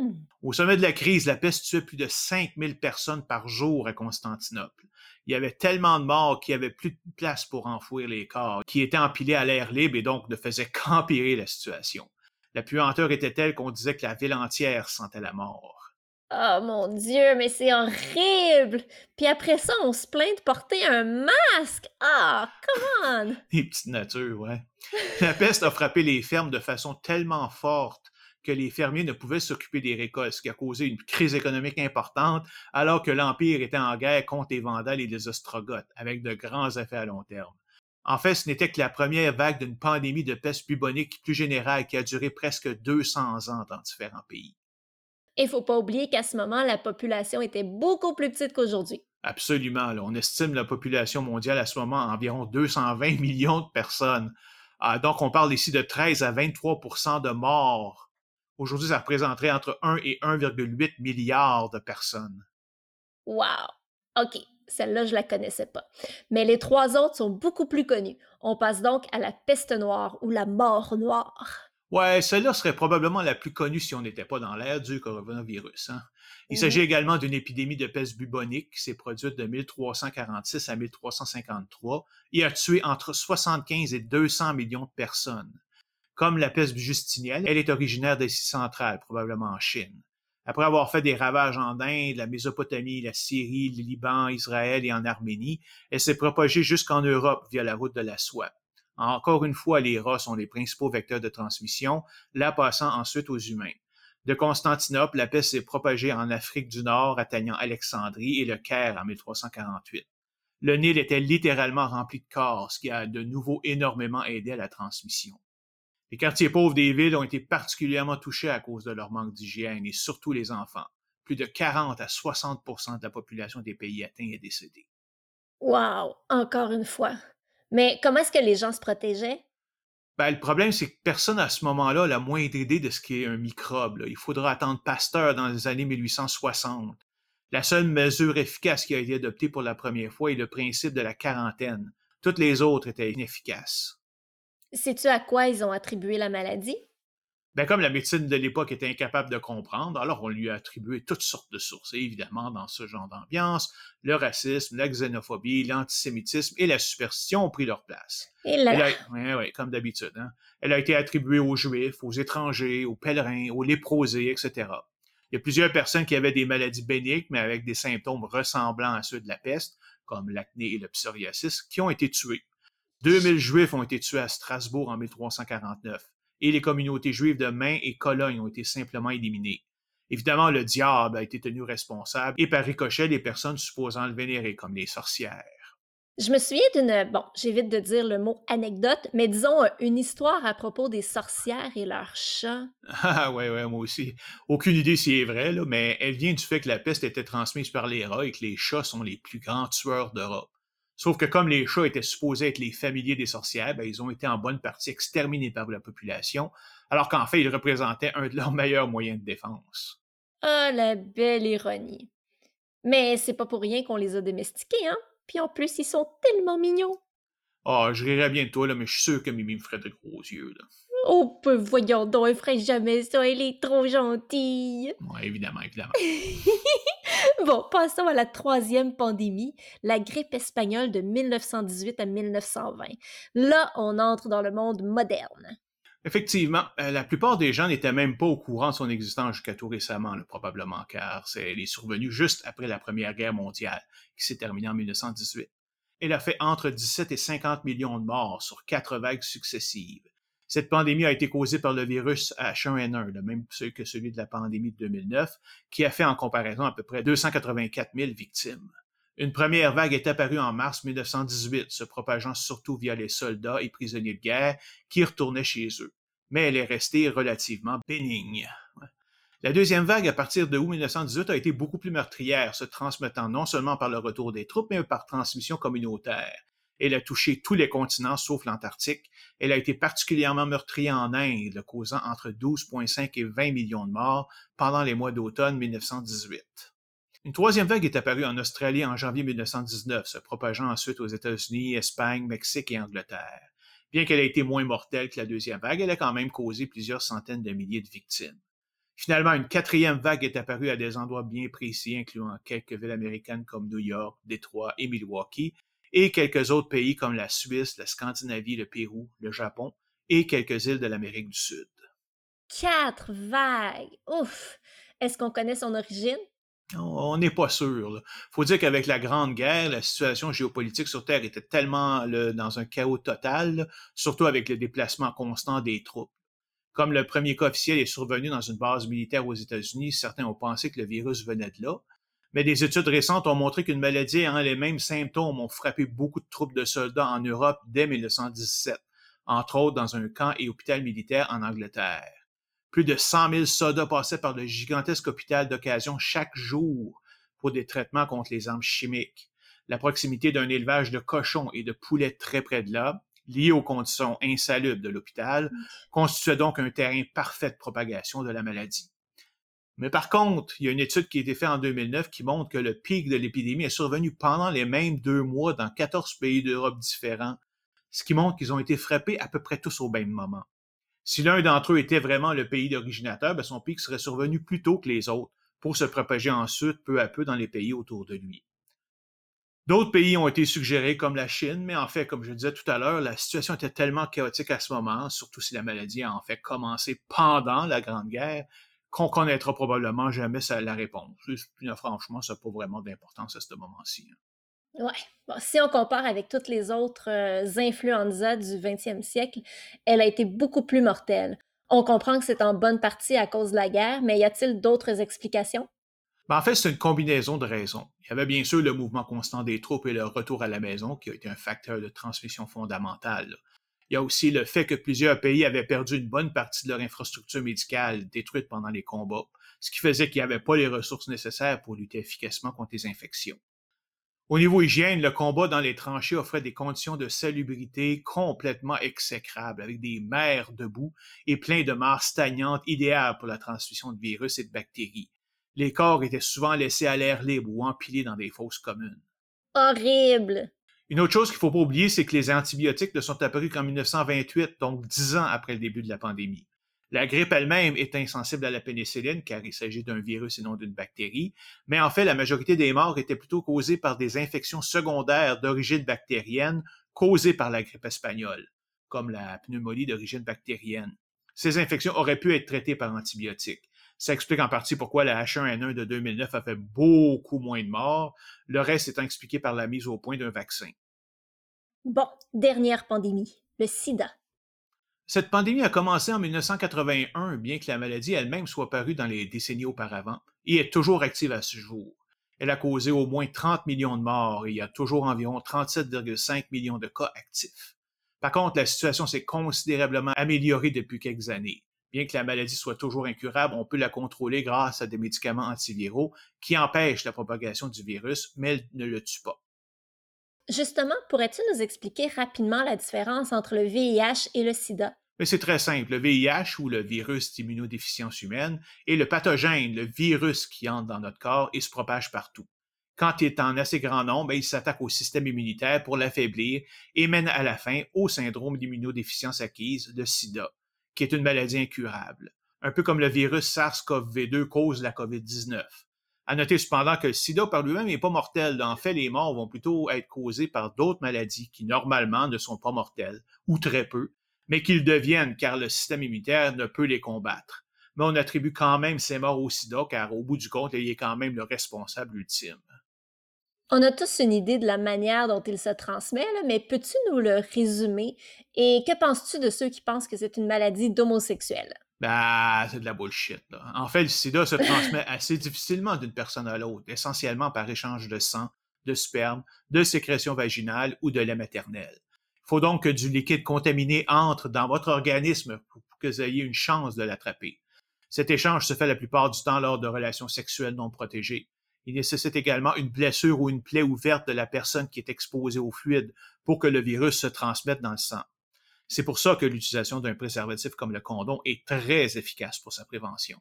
Hmm. Au sommet de la crise, la peste tuait plus de 5000 personnes par jour à Constantinople. Il y avait tellement de morts qu'il n'y avait plus de place pour enfouir les corps, qui étaient empilés à l'air libre et donc ne faisaient qu'empirer la situation. La puanteur était telle qu'on disait que la ville entière sentait la mort. Oh mon Dieu, mais c'est horrible! Puis après ça, on se plaint de porter un masque! Ah, come on! Les petites natures, ouais. La peste a frappé les fermes de façon tellement forte que les fermiers ne pouvaient s'occuper des récoltes, ce qui a causé une crise économique importante, alors que l'Empire était en guerre contre les Vandales et les Ostrogoths, avec de grands effets à long terme. En fait, ce n'était que la première vague d'une pandémie de peste bubonique plus générale qui a duré presque 200 ans dans différents pays. Et il ne faut pas oublier qu'à ce moment, la population était beaucoup plus petite qu'aujourd'hui. Absolument. On estime la population mondiale à ce moment à environ 220 millions de personnes. Ah, donc, on parle ici de 13 à 23% de morts. Aujourd'hui, ça représenterait entre 1 et 1,8 milliard de personnes. Wow! OK, celle-là, je la connaissais pas. Mais les trois autres sont beaucoup plus connues. On passe donc à la peste noire ou la mort noire. Ouais, celle-là serait probablement la plus connue si on n'était pas dans l'ère du coronavirus. Hein. Il mmh s'agit également d'une épidémie de peste bubonique qui s'est produite de 1346 à 1353 et a tué entre 75 et 200 millions de personnes. Comme la peste justinienne, elle est originaire d'Asie centrale, probablement en Chine. Après avoir fait des ravages en Inde, la Mésopotamie, la Syrie, le Liban, Israël et en Arménie, elle s'est propagée jusqu'en Europe via la route de la soie. Encore une fois, les rats sont les principaux vecteurs de transmission, la passant ensuite aux humains. De Constantinople, la peste s'est propagée en Afrique du Nord, atteignant Alexandrie et le Caire en 1348. Le Nil était littéralement rempli de corps, ce qui a de nouveau énormément aidé à la transmission. Les quartiers pauvres des villes ont été particulièrement touchés à cause de leur manque d'hygiène et surtout les enfants. Plus de 40 à 60% de la population des pays atteints est décédée. Wow! Encore une fois. Mais comment est-ce que les gens se protégeaient? Ben, le problème, c'est que personne à ce moment-là n'a la moindre idée de ce qu'est un microbe. Il faudra attendre Pasteur dans les années 1860. La seule mesure efficace qui a été adoptée pour la première fois est le principe de la quarantaine. Toutes les autres étaient inefficaces. Sais-tu à quoi ils ont attribué la maladie? Ben, comme la médecine de l'époque était incapable de comprendre, alors on lui a attribué toutes sortes de sources. Et évidemment, dans ce genre d'ambiance, le racisme, la xénophobie, l'antisémitisme et la superstition ont pris leur place. Et là... Comme d'habitude. Hein. Elle a été attribuée aux Juifs, aux étrangers, aux pèlerins, aux léprosés, etc. Il y a plusieurs personnes qui avaient des maladies bénignes, mais avec des symptômes ressemblant à ceux de la peste, comme l'acné et le psoriasis, qui ont été tués. 2000 Juifs ont été tués à Strasbourg en 1349 et les communautés juives de Main et Cologne ont été simplement éliminées. Évidemment, le diable a été tenu responsable et par ricochet les personnes supposant le vénérer comme les sorcières. Je me souviens d'une, bon, j'évite de dire le mot anecdote, mais disons euh, une histoire à propos des sorcières et leurs chats. Ah ouais, ouais, moi aussi. Aucune idée si c'est vrai, là, mais elle vient du fait que la peste était transmise par les rats et que les chats sont les plus grands tueurs de rats. Sauf que comme les chats étaient supposés être les familiers des sorcières, ben, ils ont été en bonne partie exterminés par la population, alors qu'en fait, ils représentaient un de leurs meilleurs moyens de défense. Ah, la belle ironie. Mais c'est pas pour rien qu'on les a domestiqués, hein? Puis en plus, ils sont tellement mignons. Ah, je rirais bien de toi, là, mais je suis sûr que Mimi me ferait de gros yeux, là. Oh, peu voyons donc, elle ferait jamais ça, elle est trop gentille. Oui, évidemment, évidemment. Bon, passons à la troisième pandémie, la grippe espagnole de 1918 à 1920. Là, on entre dans le monde moderne. Effectivement, euh, la plupart des gens n'étaient même pas au courant de son existence jusqu'à tout récemment, probablement, car elle est survenue juste après la Première Guerre mondiale, qui s'est terminée en 1918. Elle a fait entre 17 et 50 millions de morts sur quatre vagues successives. Cette pandémie a été causée par le virus H1N1, le même que celui de la pandémie de 2009, qui a fait en comparaison à peu près 284 000 victimes. Une première vague est apparue en mars 1918, se propageant surtout via les soldats et prisonniers de guerre qui retournaient chez eux. Mais elle est restée relativement bénigne. La deuxième vague, à partir de août 1918, a été beaucoup plus meurtrière, se transmettant non seulement par le retour des troupes, mais par transmission communautaire. Elle a touché tous les continents sauf l'Antarctique. Elle a été particulièrement meurtrière en Inde, causant entre 12,5 et 20 millions de morts pendant les mois d'automne 1918. Une troisième vague est apparue en Australie en janvier 1919, se propageant ensuite aux États-Unis, Espagne, Mexique et Angleterre. Bien qu'elle ait été moins mortelle que la deuxième vague, elle a quand même causé plusieurs centaines de milliers de victimes. Finalement, une quatrième vague est apparue à des endroits bien précis, incluant quelques villes américaines comme New York, Détroit et Milwaukee, et quelques autres pays comme la Suisse, la Scandinavie, le Pérou, le Japon et quelques îles de l'Amérique du Sud. Quatre vagues! Ouf! Est-ce qu'on connaît son origine? On n'est pas sûr. Il faut dire qu'avec la Grande Guerre, la situation géopolitique sur Terre était tellement dans un chaos total, surtout avec le déplacement constant des troupes. Comme le premier cas officiel est survenu dans une base militaire aux États-Unis, certains ont pensé que le virus venait de là, mais des études récentes ont montré qu'une maladie ayant les mêmes symptômes ont frappé beaucoup de troupes de soldats en Europe dès 1917, entre autres dans un camp et hôpital militaire en Angleterre. Plus de 100 000 soldats passaient par le gigantesque hôpital d'occasion chaque jour pour des traitements contre les armes chimiques. La proximité d'un élevage de cochons et de poulets très près de là, lié aux conditions insalubres de l'hôpital, constituait donc un terrain parfait de propagation de la maladie. Mais par contre, il y a une étude qui a été faite en 2009 qui montre que le pic de l'épidémie est survenu pendant les mêmes deux mois dans 14 pays d'Europe différents, ce qui montre qu'ils ont été frappés à peu près tous au même moment. Si l'un d'entre eux était vraiment le pays d'originateur, ben, son pic serait survenu plus tôt que les autres pour se propager ensuite peu à peu dans les pays autour de lui. D'autres pays ont été suggérés comme la Chine, mais en fait, comme je disais tout à l'heure, la situation était tellement chaotique à ce moment, surtout si la maladie a en fait commencé pendant la Grande Guerre, qu'on connaîtra probablement jamais la réponse. franchement, ça n'a pas vraiment d'importance à ce moment-ci. Hein. Ouais. si on compare avec toutes les autres euh, influenza du 20e siècle, elle a été beaucoup plus mortelle. On comprend que c'est en bonne partie à cause de la guerre, mais y a-t-il d'autres explications? Ben, en fait, c'est une combinaison de raisons. Il y avait bien sûr le mouvement constant des troupes et leur retour à la maison qui a été un facteur de transmission fondamental. Il y a aussi le fait que plusieurs pays avaient perdu une bonne partie de leur infrastructure médicale détruite pendant les combats, ce qui faisait qu'il n'y avait pas les ressources nécessaires pour lutter efficacement contre les infections. Au niveau hygiène, le combat dans les tranchées offrait des conditions de salubrité complètement exécrables, avec des mers de boue et plein de mares stagnantes idéales pour la transmission de virus et de bactéries. Les corps étaient souvent laissés à l'air libre ou empilés dans des fosses communes. Horrible! Une autre chose qu'il ne faut pas oublier, c'est que les antibiotiques ne sont apparus qu'en 1928, donc dix ans après le début de la pandémie. La grippe elle-même est insensible à la pénicilline car il s'agit d'un virus et non d'une bactérie, mais en fait, la majorité des morts étaient plutôt causées par des infections secondaires d'origine bactérienne causées par la grippe espagnole, comme la pneumonie d'origine bactérienne. Ces infections auraient pu être traitées par antibiotiques. Ça explique en partie pourquoi la H1N1 de 2009 a fait beaucoup moins de morts, le reste étant expliqué par la mise au point d'un vaccin. Bon, dernière pandémie, le sida. Cette pandémie a commencé en 1981, bien que la maladie elle-même soit parue dans les décennies auparavant, et est toujours active à ce jour. Elle a causé au moins 30 millions de morts et il y a toujours environ 37,5 millions de cas actifs. Par contre, la situation s'est considérablement améliorée depuis quelques années. Bien que la maladie soit toujours incurable, on peut la contrôler grâce à des médicaments antiviraux qui empêchent la propagation du virus, mais ne le tuent pas. Justement, pourrais-tu nous expliquer rapidement la différence entre le VIH et le sida? c'est très simple. Le VIH, ou le virus d'immunodéficience humaine, est le pathogène, le virus qui entre dans notre corps et se propage partout. Quand il est en assez grand nombre, ben, il s'attaque au système immunitaire pour l'affaiblir et mène à la fin au syndrome d'immunodéficience acquise, le sida qui est une maladie incurable, un peu comme le virus SARS-CoV-2 cause la COVID-19. À noter cependant que le sida par lui-même n'est pas mortel. En fait, les morts vont plutôt être causées par d'autres maladies qui normalement ne sont pas mortelles, ou très peu, mais qu'ils deviennent car le système immunitaire ne peut les combattre. Mais on attribue quand même ces morts au sida car au bout du compte, il est quand même le responsable ultime. On a tous une idée de la manière dont il se transmet, mais peux-tu nous le résumer? Et que penses-tu de ceux qui pensent que c'est une maladie d'homosexuels? Ben, c'est de la bullshit. En fait, le sida se transmet assez difficilement d'une personne à l'autre, essentiellement par échange de sang, de sperme, de sécrétion vaginale ou de lait maternel. Il faut donc que du liquide contaminé entre dans votre organisme pour que vous ayez une chance de l'attraper. Cet échange se fait la plupart du temps lors de relations sexuelles non protégées. Il nécessite également une blessure ou une plaie ouverte de la personne qui est exposée au fluide pour que le virus se transmette dans le sang. C'est pour ça que l'utilisation d'un préservatif comme le condom est très efficace pour sa prévention.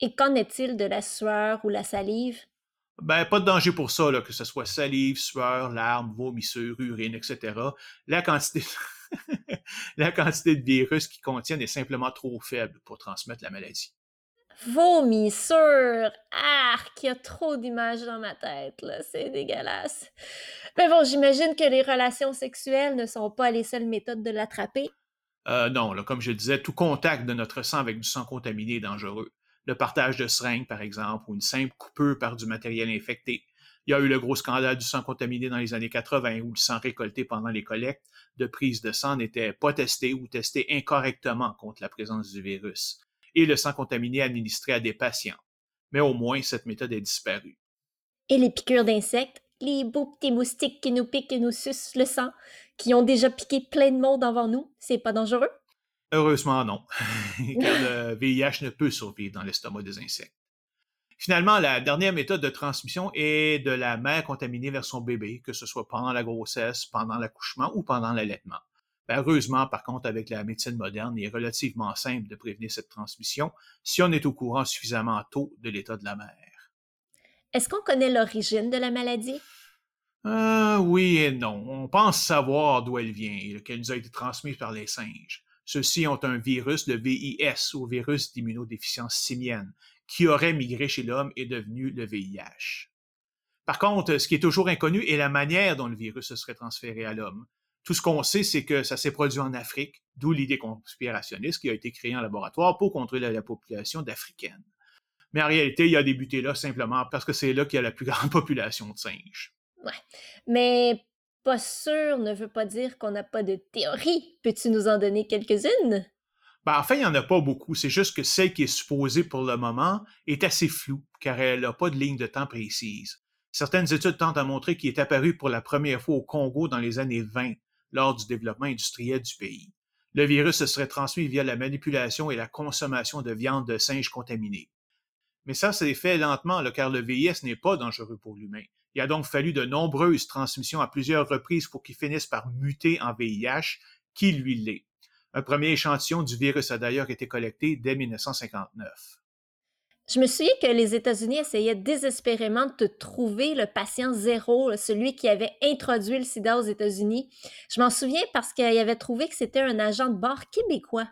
Et qu'en est-il de la sueur ou la salive? Ben, pas de danger pour ça, que ce soit salive, sueur, larmes, vomissures, urine, etc. La quantité, la quantité de virus qu'ils contiennent est simplement trop faible pour transmettre la maladie. Vomissure! Arc! Il y a trop d'images dans ma tête, là. C'est dégueulasse. Mais bon, j'imagine que les relations sexuelles ne sont pas les seules méthodes de l'attraper. Euh, non, là, comme je disais, tout contact de notre sang avec du sang contaminé est dangereux. Le partage de seringues, par exemple, ou une simple coupure par du matériel infecté. Il y a eu le gros scandale du sang contaminé dans les années 80 où le sang récolté pendant les collectes de prise de sang n'était pas testé ou testé incorrectement contre la présence du virus et le sang contaminé administré à des patients. Mais au moins, cette méthode est disparue. Et les piqûres d'insectes, les beaux petits moustiques qui nous piquent et nous sucent le sang, qui ont déjà piqué plein de monde avant nous, c'est pas dangereux? Heureusement, non, car le VIH ne peut survivre dans l'estomac des insectes. Finalement, la dernière méthode de transmission est de la mère contaminée vers son bébé, que ce soit pendant la grossesse, pendant l'accouchement ou pendant l'allaitement. Ben, heureusement, par contre, avec la médecine moderne, il est relativement simple de prévenir cette transmission si on est au courant suffisamment tôt de l'état de la mère. Est-ce qu'on connaît l'origine de la maladie? Euh, oui et non. On pense savoir d'où elle vient et qu'elle nous a été transmise par les singes. Ceux-ci ont un virus, le VIS, ou virus d'immunodéficience simienne, qui aurait migré chez l'homme et devenu le VIH. Par contre, ce qui est toujours inconnu est la manière dont le virus se serait transféré à l'homme. Tout ce qu'on sait, c'est que ça s'est produit en Afrique, d'où l'idée conspirationniste qui a été créée en laboratoire pour contrôler la population d'Africaines. Mais en réalité, il a débuté là simplement parce que c'est là qu'il y a la plus grande population de singes. Ouais. Mais pas sûr ne veut pas dire qu'on n'a pas de théorie. Peux-tu nous en donner quelques-unes? Ben, en fait, il n'y en a pas beaucoup. C'est juste que celle qui est supposée pour le moment est assez floue, car elle n'a pas de ligne de temps précise. Certaines études tentent à montrer qu'il est apparu pour la première fois au Congo dans les années 20, lors du développement industriel du pays. Le virus se serait transmis via la manipulation et la consommation de viande de singes contaminée. Mais ça s'est fait lentement, car le VIS n'est pas dangereux pour l'humain. Il a donc fallu de nombreuses transmissions à plusieurs reprises pour qu'il finisse par muter en VIH, qui lui l'est. Un premier échantillon du virus a d'ailleurs été collecté dès 1959. Je me souviens que les États-Unis essayaient désespérément de trouver le patient zéro, celui qui avait introduit le sida aux États-Unis. Je m'en souviens parce qu'ils avaient trouvé que c'était un agent de bord québécois.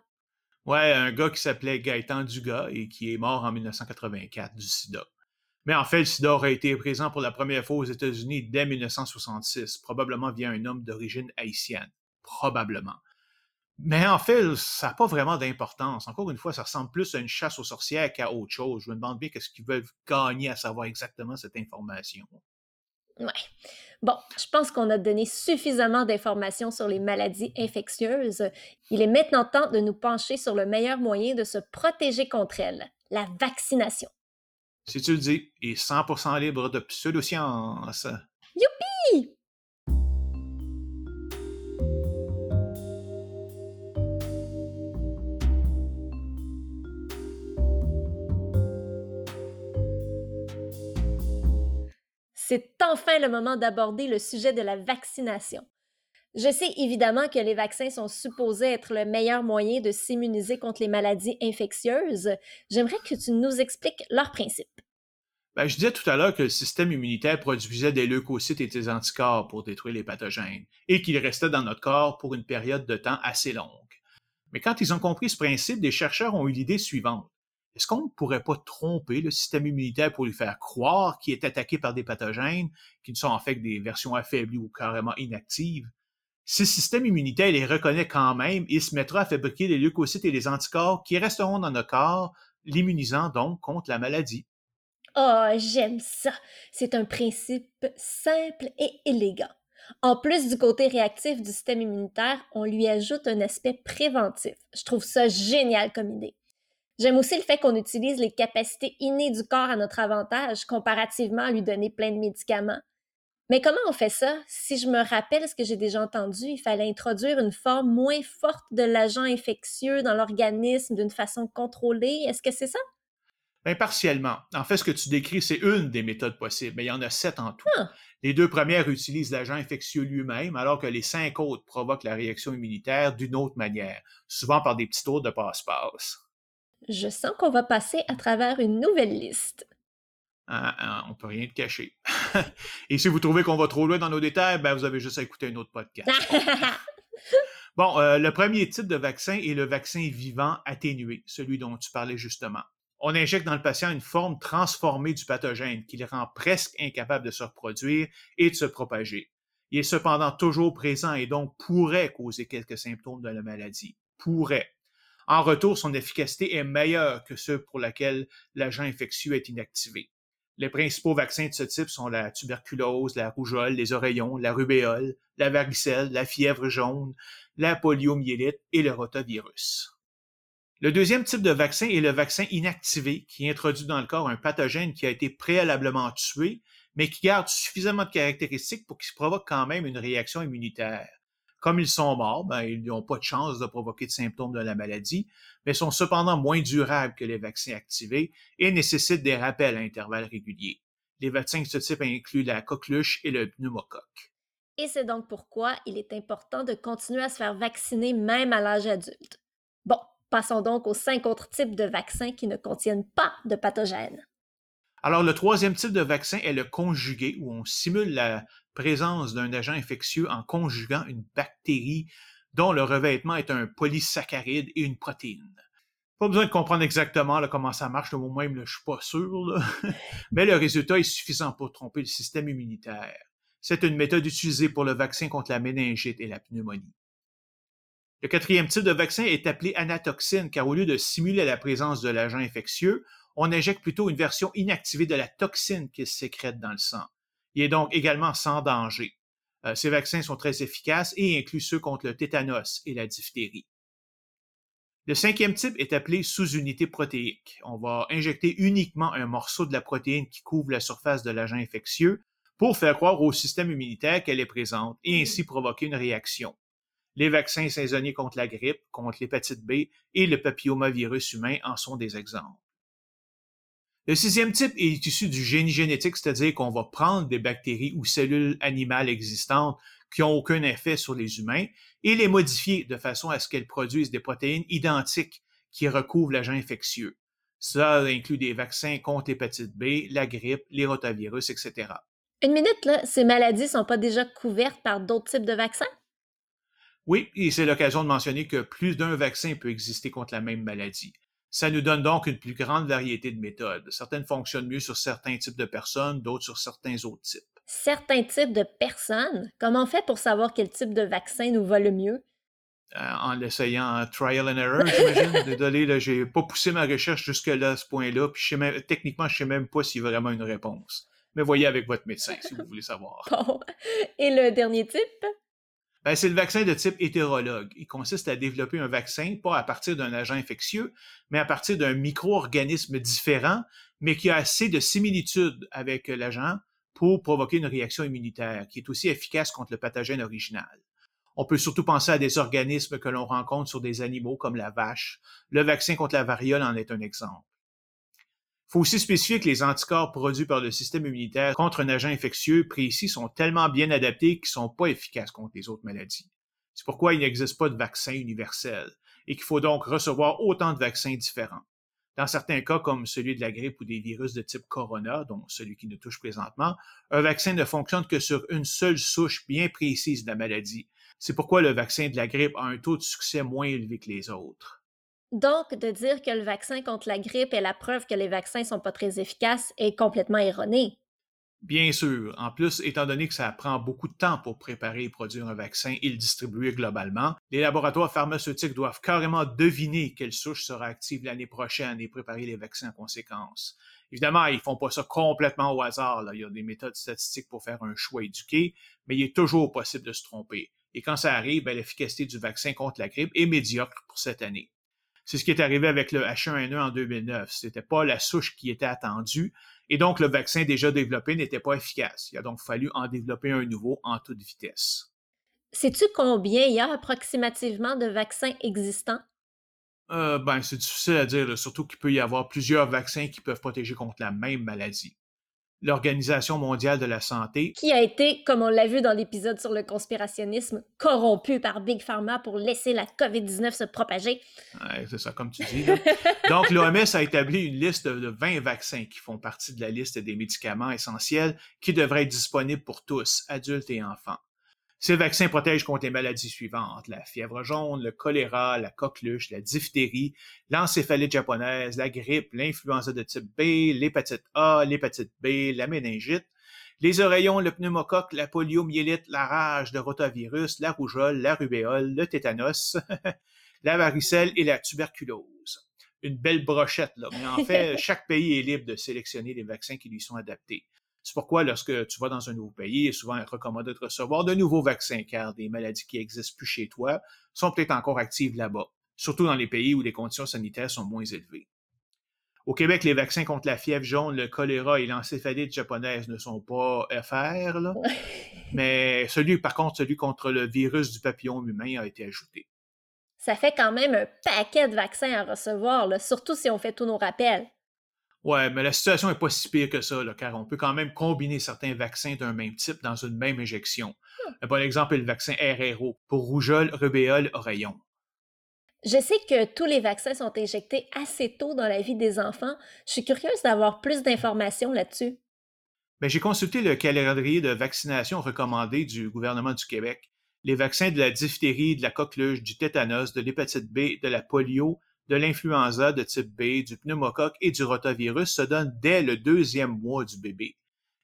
Ouais, un gars qui s'appelait Gaëtan Dugas et qui est mort en 1984 du sida. Mais en fait, le sida aurait été présent pour la première fois aux États-Unis dès 1966, probablement via un homme d'origine haïtienne. Probablement. Mais en fait, ça n'a pas vraiment d'importance. Encore une fois, ça ressemble plus à une chasse aux sorcières qu'à autre chose. Je me demande bien qu'est-ce qu'ils veulent gagner à savoir exactement cette information. Ouais. Bon, je pense qu'on a donné suffisamment d'informations sur les maladies infectieuses. Il est maintenant temps de nous pencher sur le meilleur moyen de se protéger contre elles, la vaccination. Si tu le dis, et 100% libre de pseudosciences. Youpi! C'est enfin le moment d'aborder le sujet de la vaccination. Je sais évidemment que les vaccins sont supposés être le meilleur moyen de s'immuniser contre les maladies infectieuses. J'aimerais que tu nous expliques leur principe. Ben, je disais tout à l'heure que le système immunitaire produisait des leucocytes et des anticorps pour détruire les pathogènes et qu'ils restaient dans notre corps pour une période de temps assez longue. Mais quand ils ont compris ce principe, des chercheurs ont eu l'idée suivante. Est-ce qu'on ne pourrait pas tromper le système immunitaire pour lui faire croire qu'il est attaqué par des pathogènes qui ne sont en fait que des versions affaiblies ou carrément inactives? Si le système immunitaire les reconnaît quand même, il se mettra à fabriquer les leucocytes et les anticorps qui resteront dans notre corps, l'immunisant donc contre la maladie. Oh, j'aime ça. C'est un principe simple et élégant. En plus du côté réactif du système immunitaire, on lui ajoute un aspect préventif. Je trouve ça génial comme idée. J'aime aussi le fait qu'on utilise les capacités innées du corps à notre avantage comparativement à lui donner plein de médicaments. Mais comment on fait ça? Si je me rappelle ce que j'ai déjà entendu, il fallait introduire une forme moins forte de l'agent infectieux dans l'organisme d'une façon contrôlée. Est-ce que c'est ça? Bien, partiellement. En fait, ce que tu décris, c'est une des méthodes possibles, mais il y en a sept en tout. Ah. Les deux premières utilisent l'agent infectieux lui-même, alors que les cinq autres provoquent la réaction immunitaire d'une autre manière, souvent par des petits tours de passe-passe. Je sens qu'on va passer à travers une nouvelle liste. Ah, ah, on peut rien te cacher. Et si vous trouvez qu'on va trop loin dans nos détails, ben vous avez juste à écouter un autre podcast. bon, euh, le premier type de vaccin est le vaccin vivant atténué, celui dont tu parlais justement. On injecte dans le patient une forme transformée du pathogène qui le rend presque incapable de se reproduire et de se propager. Il est cependant toujours présent et donc pourrait causer quelques symptômes de la maladie. Pourrait. En retour, son efficacité est meilleure que ceux pour lesquels l'agent infectieux est inactivé. Les principaux vaccins de ce type sont la tuberculose, la rougeole, les oreillons, la rubéole, la varicelle, la fièvre jaune, la poliomyélite et le rotavirus. Le deuxième type de vaccin est le vaccin inactivé, qui introduit dans le corps un pathogène qui a été préalablement tué, mais qui garde suffisamment de caractéristiques pour qu'il provoque quand même une réaction immunitaire. Comme ils sont morts, ben, ils n'ont pas de chance de provoquer de symptômes de la maladie, mais sont cependant moins durables que les vaccins activés et nécessitent des rappels à intervalles réguliers. Les vaccins de ce type incluent la coqueluche et le pneumocoque. Et c'est donc pourquoi il est important de continuer à se faire vacciner même à l'âge adulte. Bon, passons donc aux cinq autres types de vaccins qui ne contiennent pas de pathogènes. Alors, le troisième type de vaccin est le conjugué, où on simule la présence d'un agent infectieux en conjuguant une bactérie dont le revêtement est un polysaccharide et une protéine. Pas besoin de comprendre exactement comment ça marche, moi-même, je suis pas sûr, mais le résultat est suffisant pour tromper le système immunitaire. C'est une méthode utilisée pour le vaccin contre la méningite et la pneumonie. Le quatrième type de vaccin est appelé anatoxine, car au lieu de simuler la présence de l'agent infectieux, on injecte plutôt une version inactivée de la toxine qui se sécrète dans le sang. Il est donc également sans danger. Euh, ces vaccins sont très efficaces et incluent ceux contre le tétanos et la diphtérie. Le cinquième type est appelé sous-unité protéique. On va injecter uniquement un morceau de la protéine qui couvre la surface de l'agent infectieux pour faire croire au système immunitaire qu'elle est présente et ainsi provoquer une réaction. Les vaccins saisonniers contre la grippe, contre l'hépatite B et le papillomavirus humain en sont des exemples. Le sixième type est issu du génie génétique, c'est-à-dire qu'on va prendre des bactéries ou cellules animales existantes qui n'ont aucun effet sur les humains et les modifier de façon à ce qu'elles produisent des protéines identiques qui recouvrent l'agent infectieux. Ça inclut des vaccins contre l'hépatite B, la grippe, les rotavirus, etc. Une minute, là, ces maladies ne sont pas déjà couvertes par d'autres types de vaccins? Oui, et c'est l'occasion de mentionner que plus d'un vaccin peut exister contre la même maladie. Ça nous donne donc une plus grande variété de méthodes. Certaines fonctionnent mieux sur certains types de personnes, d'autres sur certains autres types. Certains types de personnes? Comment on fait pour savoir quel type de vaccin nous va le mieux? Euh, en l'essayant en trial and error, j'imagine. Désolé, là, j'ai pas poussé ma recherche jusque-là à ce point-là, puis je sais techniquement, je sais même pas s'il y a vraiment une réponse. Mais voyez avec votre médecin si vous voulez savoir. Bon. Et le dernier type? Ben, c'est le vaccin de type hétérologue. Il consiste à développer un vaccin pas à partir d'un agent infectieux, mais à partir d'un micro-organisme différent, mais qui a assez de similitudes avec l'agent pour provoquer une réaction immunitaire, qui est aussi efficace contre le pathogène original. On peut surtout penser à des organismes que l'on rencontre sur des animaux comme la vache. Le vaccin contre la variole en est un exemple. Faut aussi spécifier que les anticorps produits par le système immunitaire contre un agent infectieux précis sont tellement bien adaptés qu'ils ne sont pas efficaces contre les autres maladies. C'est pourquoi il n'existe pas de vaccin universel et qu'il faut donc recevoir autant de vaccins différents. Dans certains cas, comme celui de la grippe ou des virus de type corona, dont celui qui nous touche présentement, un vaccin ne fonctionne que sur une seule souche bien précise de la maladie. C'est pourquoi le vaccin de la grippe a un taux de succès moins élevé que les autres. Donc, de dire que le vaccin contre la grippe est la preuve que les vaccins sont pas très efficaces est complètement erroné. Bien sûr. En plus, étant donné que ça prend beaucoup de temps pour préparer et produire un vaccin et le distribuer globalement, les laboratoires pharmaceutiques doivent carrément deviner quelle souche sera active l'année prochaine et préparer les vaccins en conséquence. Évidemment, ils font pas ça complètement au hasard. Il y a des méthodes statistiques pour faire un choix éduqué, mais il est toujours possible de se tromper. Et quand ça arrive, ben, l'efficacité du vaccin contre la grippe est médiocre pour cette année. C'est ce qui est arrivé avec le H1N1 en 2009. C'était pas la souche qui était attendue, et donc le vaccin déjà développé n'était pas efficace. Il a donc fallu en développer un nouveau en toute vitesse. Sais-tu combien il y a approximativement de vaccins existants? Euh, ben, c'est difficile à dire, surtout qu'il peut y avoir plusieurs vaccins qui peuvent protéger contre la même maladie. L'Organisation mondiale de la santé, Qui a été, comme on l'a vu dans l'épisode sur le conspirationnisme, corrompu par Big Pharma pour laisser la COVID-19 se propager. Ouais, c'est ça, comme tu dis. là. Donc, l'OMS a établi une liste de 20 vaccins qui font partie de la liste des médicaments essentiels qui devraient être disponibles pour tous, adultes et enfants. Ces vaccins protègent contre les maladies suivantes, la fièvre jaune, le choléra, la coqueluche, la diphtérie, l'encéphalite japonaise, la grippe, l'influenza de type B, l'hépatite A, l'hépatite B, la méningite, les oreillons, le pneumocoque, la poliomyélite, la rage, le rotavirus, la rougeole, la rubéole, le tétanos, la varicelle et la tuberculose. Une belle brochette, là. Mais en fait, chaque pays est libre de sélectionner les vaccins qui lui sont adaptés. C'est pourquoi, lorsque tu vas dans un nouveau pays, il est souvent recommandé de recevoir de nouveaux vaccins, car des maladies qui existent plus chez toi sont peut-être encore actives là-bas, surtout dans les pays où les conditions sanitaires sont moins élevées. Au Québec, les vaccins contre la fièvre jaune, le choléra et l'encéphalite japonaise ne sont pas FR, là, mais celui, par contre, celui contre le virus du papillon humain a été ajouté. Ça fait quand même un paquet de vaccins à recevoir, là, surtout si on fait tous nos rappels. Ouais, mais la situation n'est pas si pire que ça, là, car on peut quand même combiner certains vaccins d'un même type dans une même injection. Un bon exemple est le vaccin RRO pour rougeole, rubéole, oreillon. Je sais que tous les vaccins sont injectés assez tôt dans la vie des enfants. Je suis curieuse d'avoir plus d'informations là-dessus. Ben, j'ai consulté le calendrier de vaccination recommandé du gouvernement du Québec. Les vaccins de la diphtérie, de la coqueluche, du tétanos, de l'hépatite B, de la polio, de l'influenza de type B, du pneumocoque et du rotavirus se donnent dès le deuxième mois du bébé.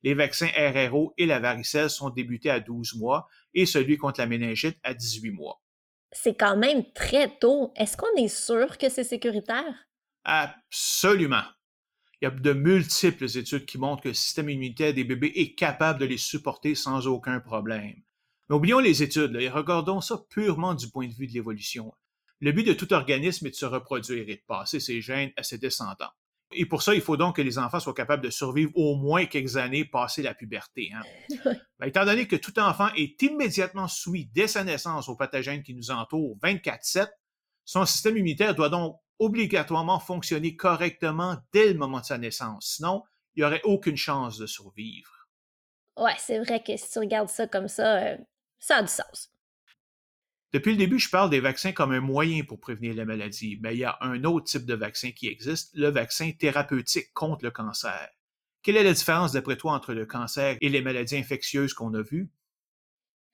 Les vaccins RRO et la varicelle sont débutés à 12 mois et celui contre la méningite à 18 mois. C'est quand même très tôt. Est-ce qu'on est sûr que c'est sécuritaire? Absolument. Il y a de multiples études qui montrent que le système immunitaire des bébés est capable de les supporter sans aucun problème. Mais oublions les études là, et regardons ça purement du point de vue de l'évolution. Le but de tout organisme est de se reproduire et de passer ses gènes à ses descendants. Et pour ça, il faut donc que les enfants soient capables de survivre au moins quelques années passées la puberté. Hein. Ben, étant donné que tout enfant est immédiatement soumis dès sa naissance aux pathogènes qui nous entourent 24-7, son système immunitaire doit donc obligatoirement fonctionner correctement dès le moment de sa naissance. Sinon, il n'y aurait aucune chance de survivre. Ouais, c'est vrai que si tu regardes ça comme ça, euh, ça a du sens. Depuis le début, je parle des vaccins comme un moyen pour prévenir la maladie, mais il y a un autre type de vaccin qui existe, le vaccin thérapeutique contre le cancer. Quelle est la différence d'après toi entre le cancer et les maladies infectieuses qu'on a vues?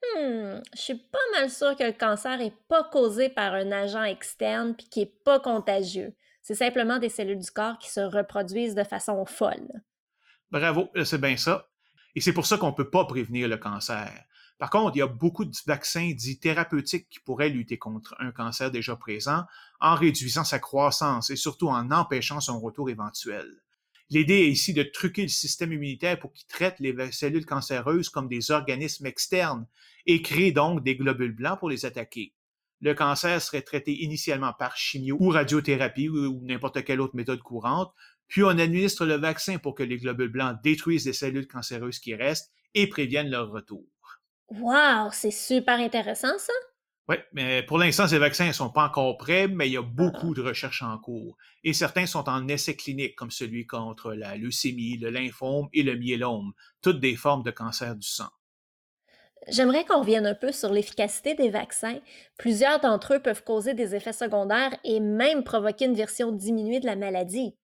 Hmm, je suis pas mal sûre que le cancer est pas causé par un agent externe puis qui est pas contagieux. C'est simplement des cellules du corps qui se reproduisent de façon folle. Bravo, c'est bien ça. Et c'est pour ça qu'on ne peut pas prévenir le cancer. Par contre, il y a beaucoup de vaccins dits thérapeutiques qui pourraient lutter contre un cancer déjà présent en réduisant sa croissance et surtout en empêchant son retour éventuel. L'idée est ici de truquer le système immunitaire pour qu'il traite les cellules cancéreuses comme des organismes externes et crée donc des globules blancs pour les attaquer. Le cancer serait traité initialement par chimio ou radiothérapie ou n'importe quelle autre méthode courante, puis on administre le vaccin pour que les globules blancs détruisent les cellules cancéreuses qui restent et préviennent leur retour. Wow, c'est super intéressant ça. Oui, mais pour l'instant, ces vaccins ne sont pas encore prêts, mais il y a beaucoup de recherches en cours. Et certains sont en essai clinique, comme celui contre la leucémie, le lymphome et le myélome, toutes des formes de cancer du sang. J'aimerais qu'on revienne un peu sur l'efficacité des vaccins. Plusieurs d'entre eux peuvent causer des effets secondaires et même provoquer une version diminuée de la maladie.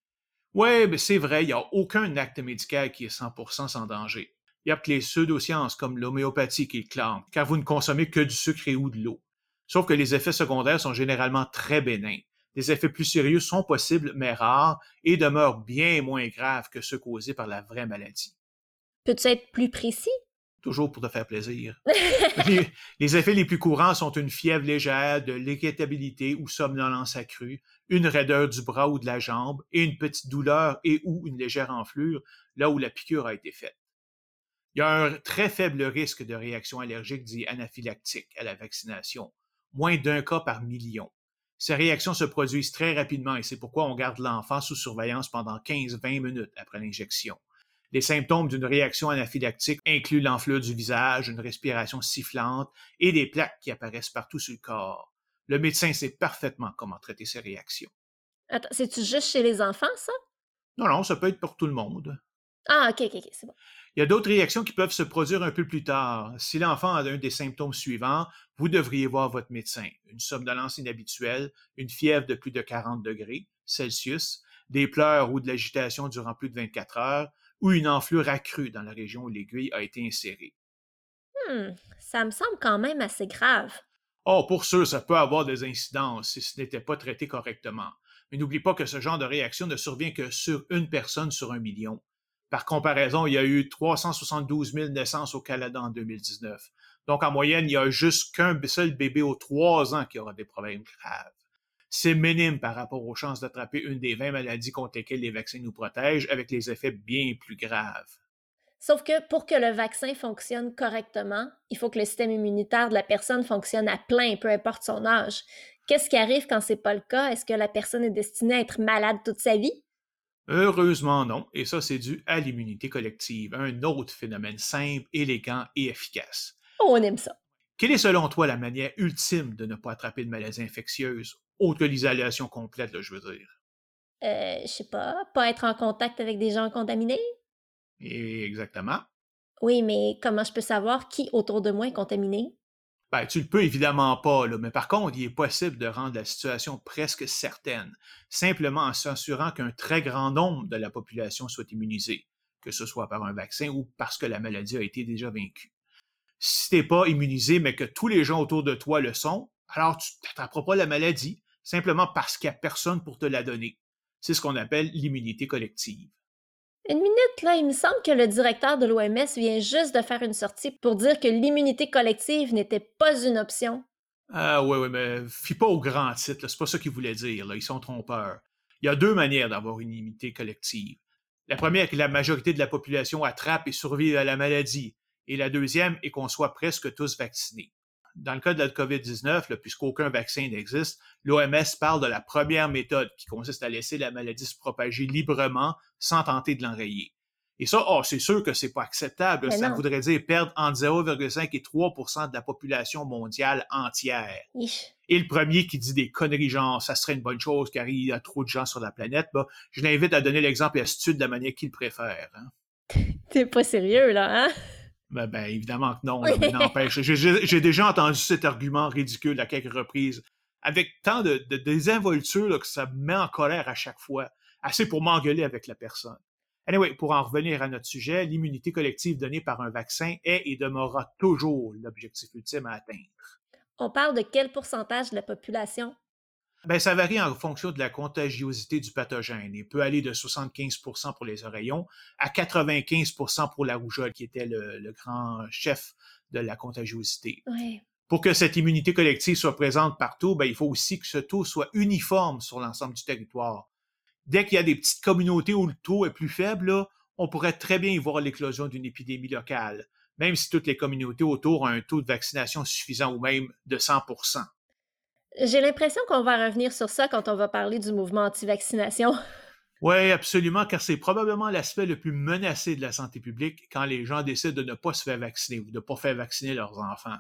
Oui, mais c'est vrai, il n'y a aucun acte médical qui est 100% sans danger. Il n'y a que les pseudosciences comme l'homéopathie qui clament, car vous ne consommez que du sucre et ou de l'eau. Sauf que les effets secondaires sont généralement très bénins. Des effets plus sérieux sont possibles, mais rares, et demeurent bien moins graves que ceux causés par la vraie maladie. Peux-tu être plus précis? Toujours pour te faire plaisir. les, effets les plus courants sont une fièvre légère, de l'irritabilité ou somnolence accrue, une raideur du bras ou de la jambe et une petite douleur et ou une légère enflure là où la piqûre a été faite. Il y a un très faible risque de réaction allergique dit anaphylactique à la vaccination, moins d'un cas par million. Ces réactions se produisent très rapidement et c'est pourquoi on garde l'enfant sous surveillance pendant 15-20 minutes après l'injection. Les symptômes d'une réaction anaphylactique incluent l'enflure du visage, une respiration sifflante et des plaques qui apparaissent partout sur le corps. Le médecin sait parfaitement comment traiter ces réactions. Attends, c'est-tu juste chez les enfants, ça? Non, non, ça peut être pour tout le monde. Ah, ok, ok, ok, c'est bon. Il y a d'autres réactions qui peuvent se produire un peu plus tard. Si l'enfant a un des symptômes suivants, vous devriez voir votre médecin. Une somnolence inhabituelle, une fièvre de plus de 40 degrés Celsius, des pleurs ou de l'agitation durant plus de 24 heures, ou une enflure accrue dans la région où l'aiguille a été insérée. Hmm, ça me semble quand même assez grave. Oh, pour sûr, ça peut avoir des incidences si ce n'était pas traité correctement. Mais n'oublie pas que ce genre de réaction ne survient que sur une personne sur un million. Par comparaison, il y a eu 372 000 naissances au Canada en 2019. Donc, en moyenne, il y a juste qu'un seul bébé aux trois ans qui aura des problèmes graves c'est minime par rapport aux chances d'attraper une des 20 maladies contre lesquelles les vaccins nous protègent, avec les effets bien plus graves. Sauf que pour que le vaccin fonctionne correctement, il faut que le système immunitaire de la personne fonctionne à plein, peu importe son âge. Qu'est-ce qui arrive quand c'est pas le cas? Est-ce que la personne est destinée à être malade toute sa vie? Heureusement non, et ça c'est dû à l'immunité collective, un autre phénomène simple, élégant et efficace. Oh, on aime ça. Quelle est selon toi la manière ultime de ne pas attraper de maladies infectieuses autre que l'isolation complète, là, je veux dire? Euh, je sais pas, pas être en contact avec des gens contaminés? exactement. Oui, mais comment je peux savoir qui autour de moi est contaminé? Ben, tu le peux évidemment pas, là, mais par contre, il est possible de rendre la situation presque certaine, simplement en s'assurant qu'un très grand nombre de la population soit immunisée, que ce soit par un vaccin ou parce que la maladie a été déjà vaincue. Si t'es pas immunisé, mais que tous les gens autour de toi le sont, alors tu n'attraperas pas la maladie, simplement parce qu'il n'y a personne pour te la donner. C'est ce qu'on appelle l'immunité collective. Une minute, là, il me semble que le directeur de l'OMS vient juste de faire une sortie pour dire que l'immunité collective n'était pas une option. Ah oui, oui, mais fie pas au grand titre, c'est pas ça qu'il voulait dire, là. ils sont trompeurs. Il y a deux manières d'avoir une immunité collective. La première est que la majorité de la population attrape et survit à la maladie, et la deuxième est qu'on soit presque tous vaccinés dans le cas de la COVID-19, puisqu'aucun vaccin n'existe, l'OMS parle de la première méthode qui consiste à laisser la maladie se propager librement sans tenter de l'enrayer. Et ça, oh, c'est sûr que c'est pas acceptable. ça voudrait dire perdre entre 0,5 et 3% de la population mondiale entière. Et le premier qui dit des conneries genre ça serait une bonne chose car il y a trop de gens sur la planète, bah, je l'invite à donner l'exemple et à de la manière qu'il préfère. Hein. T'es pas sérieux là, hein? Ben, ben, évidemment que non, mais n'empêche. J'ai déjà entendu cet argument ridicule à quelques reprises, avec tant de, désinvolture que ça me met en colère à chaque fois, assez pour m'engueuler avec la personne. Anyway, pour en revenir à notre sujet, l'immunité collective donnée par un vaccin est et demeurera toujours l'objectif ultime à atteindre. On parle de quel pourcentage de la population? Ben, ça varie en fonction de la contagiosité du pathogène. Il peut aller de 75% pour les oreillons à 95% pour la rougeole, qui était le, grand chef de la contagiosité. Pour que cette immunité collective soit présente partout, ben, il faut aussi que ce taux soit uniforme sur l'ensemble du territoire. Dès qu'il y a des petites communautés où le taux est plus faible, on pourrait très bien y voir l'éclosion d'une épidémie locale, même si toutes les communautés autour ont un taux de vaccination suffisant ou même de 100 j'ai l'impression qu'on va revenir sur ça quand on va parler du mouvement anti-vaccination. Oui, absolument, car c'est probablement l'aspect le plus menacé de la santé publique quand les gens décident de ne pas se faire vacciner ou de ne pas faire vacciner leurs enfants.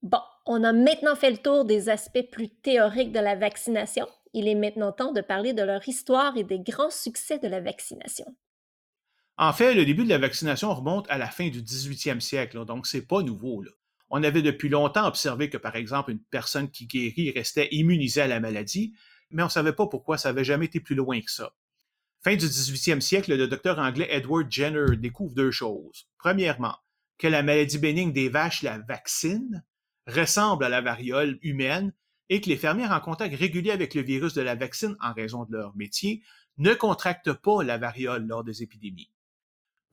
Bon, on a maintenant fait le tour des aspects plus théoriques de la vaccination. Il est maintenant temps de parler de leur histoire et des grands succès de la vaccination. En fait, le début de la vaccination remonte à la fin du 18e siècle, donc c'est pas nouveau. Là. On avait depuis longtemps observé que, par exemple, une personne qui guérit restait immunisée à la maladie, mais on ne savait pas pourquoi ça n'avait jamais été plus loin que ça. Fin du 18e siècle, le docteur anglais Edward Jenner découvre deux choses. Premièrement, que la maladie bénigne des vaches, la vaccine, ressemble à la variole humaine, et que les fermiers en contact régulier avec le virus de la vaccine en raison de leur métier ne contractent pas la variole lors des épidémies.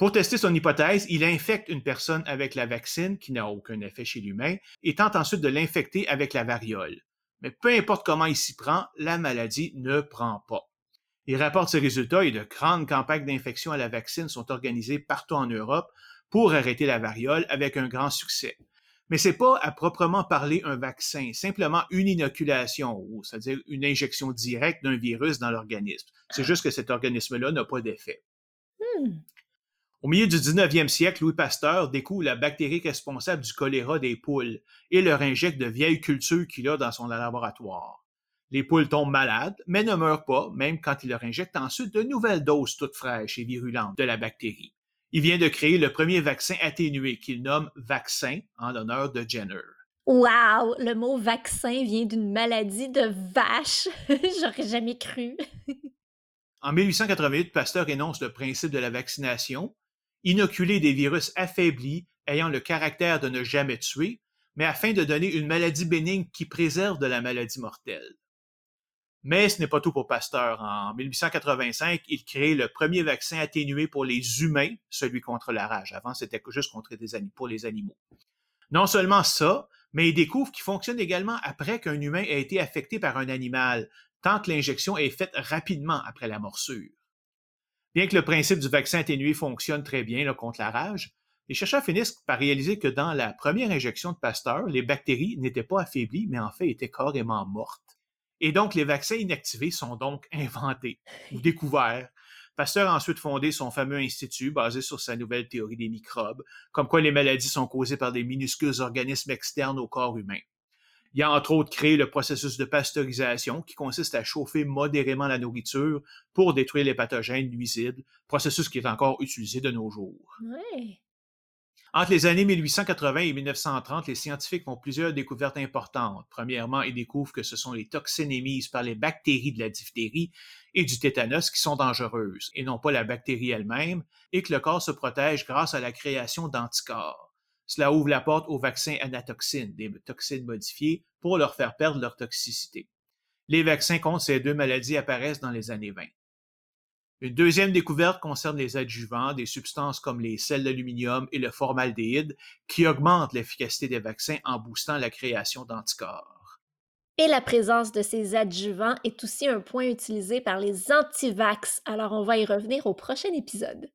Pour tester son hypothèse, il infecte une personne avec la vaccine qui n'a aucun effet chez l'humain et tente ensuite de l'infecter avec la variole. Mais peu importe comment il s'y prend, la maladie ne prend pas. Il rapporte ses résultats et de grandes campagnes d'infection à la vaccine sont organisées partout en Europe pour arrêter la variole avec un grand succès. Mais c'est pas à proprement parler un vaccin, simplement une inoculation, c'est-à-dire une injection directe d'un virus dans l'organisme. C'est juste que cet organisme-là n'a pas d'effet. Hmm. Au milieu du 19e siècle, Louis Pasteur découvre la bactérie responsable du choléra des poules et leur injecte de vieilles cultures qu'il a dans son laboratoire. Les poules tombent malades, mais ne meurent pas, même quand il leur injecte ensuite de nouvelles doses toutes fraîches et virulentes de la bactérie. Il vient de créer le premier vaccin atténué qu'il nomme vaccin en l'honneur de Jenner. Wow! Le mot vaccin vient d'une maladie de vache. J'aurais jamais cru. en 1888, Pasteur énonce le principe de la vaccination, inoculer des virus affaiblis ayant le caractère de ne jamais tuer, mais afin de donner une maladie bénigne qui préserve de la maladie mortelle. Mais ce n'est pas tout pour Pasteur. En 1885, il crée le premier vaccin atténué pour les humains, celui contre la rage. Avant, c'était juste contre des pour les animaux. Non seulement ça, mais il découvre qu'il fonctionne également après qu'un humain ait été affecté par un animal, tant que l'injection est faite rapidement après la morsure. Bien que le principe du vaccin atténué fonctionne très bien contre la rage, les chercheurs finissent par réaliser que dans la première injection de Pasteur, les bactéries n'étaient pas affaiblies, mais en fait étaient carrément mortes. Et donc, les vaccins inactivés sont donc inventés ou découverts. Pasteur a ensuite fondé son fameux institut basé sur sa nouvelle théorie des microbes, comme quoi les maladies sont causées par des minuscules organismes externes au corps humain. Il a entre autres créé le processus de pasteurisation qui consiste à chauffer modérément la nourriture pour détruire les pathogènes nuisibles, processus qui est encore utilisé de nos jours. Entre les années 1880 et 1930, les scientifiques font plusieurs découvertes importantes. Premièrement, ils découvrent que ce sont les toxines émises par les bactéries de la diphtérie et du tétanos qui sont dangereuses, et non pas la bactérie elle-même, et que le corps se protège grâce à la création d'anticorps. Cela ouvre la porte aux vaccins anatoxines, des toxines modifiées, pour leur faire perdre leur toxicité. Les vaccins contre ces deux maladies apparaissent dans les années 20. Une deuxième découverte concerne les adjuvants, des substances comme les sels d'aluminium et le formaldéhyde, qui augmentent l'efficacité des vaccins en boostant la création d'anticorps. Et la présence de ces adjuvants est aussi un point utilisé par les antivax, alors on va y revenir au prochain épisode.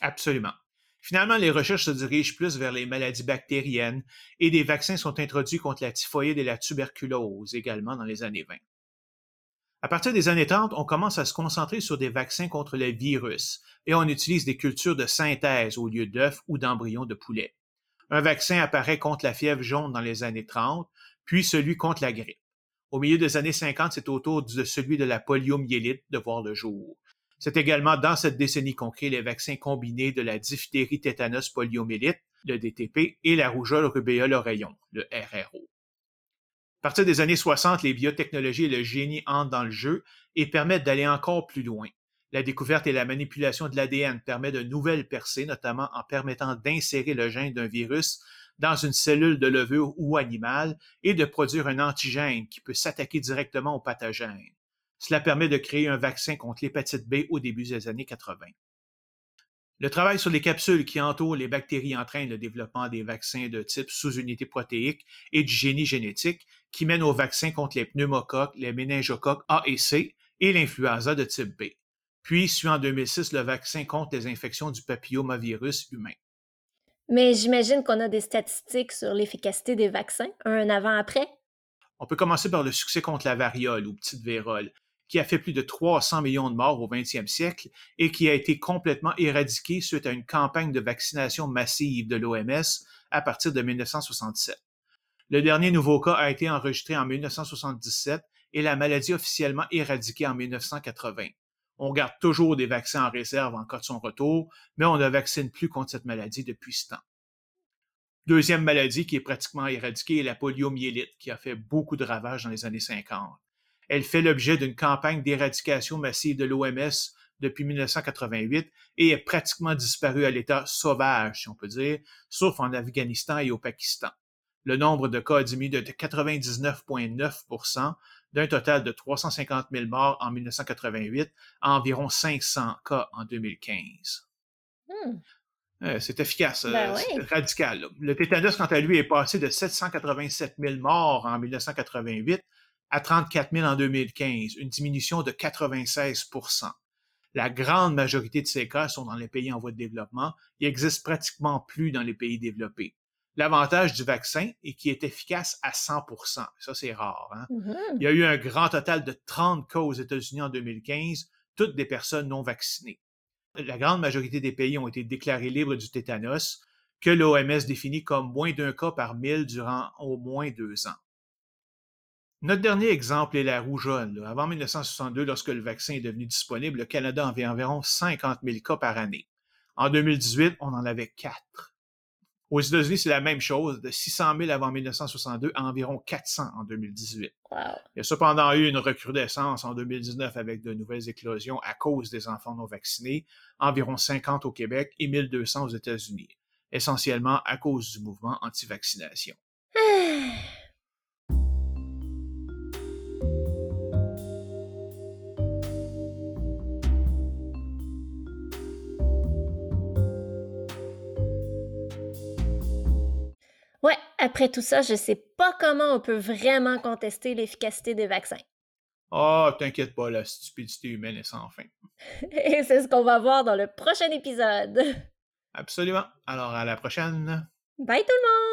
Absolument. Finalement, les recherches se dirigent plus vers les maladies bactériennes et des vaccins sont introduits contre la typhoïde et la tuberculose également dans les années 20. À partir des années 30, on commence à se concentrer sur des vaccins contre les virus et on utilise des cultures de synthèse au lieu d'œufs ou d'embryons de poulet. Un vaccin apparaît contre la fièvre jaune dans les années 30, puis celui contre la grippe. Au milieu des années 50, c'est au tour de celui de la poliomyélite de voir le jour. C'est également dans cette décennie qu'on crée les vaccins combinés de la diphtérie tétanos poliomyélite, le DTP, et la rougeole rubéole oreillon, le RRO. À partir des années 60, les biotechnologies et le génie entrent dans le jeu et permettent d'aller encore plus loin. La découverte et la manipulation de l'ADN permettent de nouvelles percées, notamment en permettant d'insérer le gène d'un virus dans une cellule de levure ou animale et de produire un antigène qui peut s'attaquer directement au pathogène. Cela permet de créer un vaccin contre l'hépatite B au début des années 80. Le travail sur les capsules qui entourent les bactéries entraîne le développement des vaccins de type sous-unité protéique et du génie génétique qui mènent aux vaccins contre les pneumocoques, les méningocoques A et C et l'influenza de type B. Puis suit en 2006 le vaccin contre les infections du papillomavirus humain. Mais j'imagine qu'on a des statistiques sur l'efficacité des vaccins, un avant-après? On peut commencer par le succès contre la variole ou petite vérole, qui a fait plus de 300 millions de morts au 20e siècle et qui a été complètement éradiqué suite à une campagne de vaccination massive de l'OMS à partir de 1967. Le dernier nouveau cas a été enregistré en 1977 et la maladie officiellement éradiquée en 1980. On garde toujours des vaccins en réserve en cas de son retour, mais on ne vaccine plus contre cette maladie depuis ce temps. Deuxième maladie qui est pratiquement éradiquée est la poliomyélite, qui a fait beaucoup de ravages dans les années 50. Elle fait l'objet d'une campagne d'éradication massive de l'OMS depuis 1988 et est pratiquement disparue à l'état sauvage, si on peut dire, sauf en Afghanistan et au Pakistan. Le nombre de cas a diminué de 99,9% d'un total de 350 000 morts en 1988 à environ 500 cas en 2015. Hmm. Euh, c'est efficace, ben euh, radical. Le tétanos, quant à lui, est passé de 787 000 morts en 1988 à 34 000 en 2015, une diminution de 96% La grande majorité de ces cas sont dans les pays en voie de développement et existent pratiquement plus dans les pays développés. L'avantage du vaccin est qu'il est efficace à 100% Ça, c'est rare. Hein. Mm-hmm. Il y a eu un grand total de 30 cas aux États-Unis en 2015, toutes des personnes non vaccinées. La grande majorité des pays ont été déclarés libres du tétanos, que l'OMS définit comme moins d'un cas par mille durant au moins deux ans. Notre dernier exemple est la rougeole. Avant 1962, lorsque le vaccin est devenu disponible, le Canada avait environ 50 000 cas par année. En 2018, on en avait quatre. Aux États-Unis, c'est la même chose, de 600 000 avant 1962 à environ 400 en 2018. Il y a cependant eu une recrudescence en 2019 avec de nouvelles éclosions à cause des enfants non vaccinés, environ 50 au Québec et 1200 aux États-Unis, essentiellement à cause du mouvement anti-vaccination. Ouais, après tout ça, je sais pas comment on peut vraiment contester l'efficacité des vaccins. Ah, oh, t'inquiète pas, la stupidité humaine est sans fin. Et c'est ce qu'on va voir dans le prochain épisode. Absolument. Alors, à la prochaine. Bye tout le monde!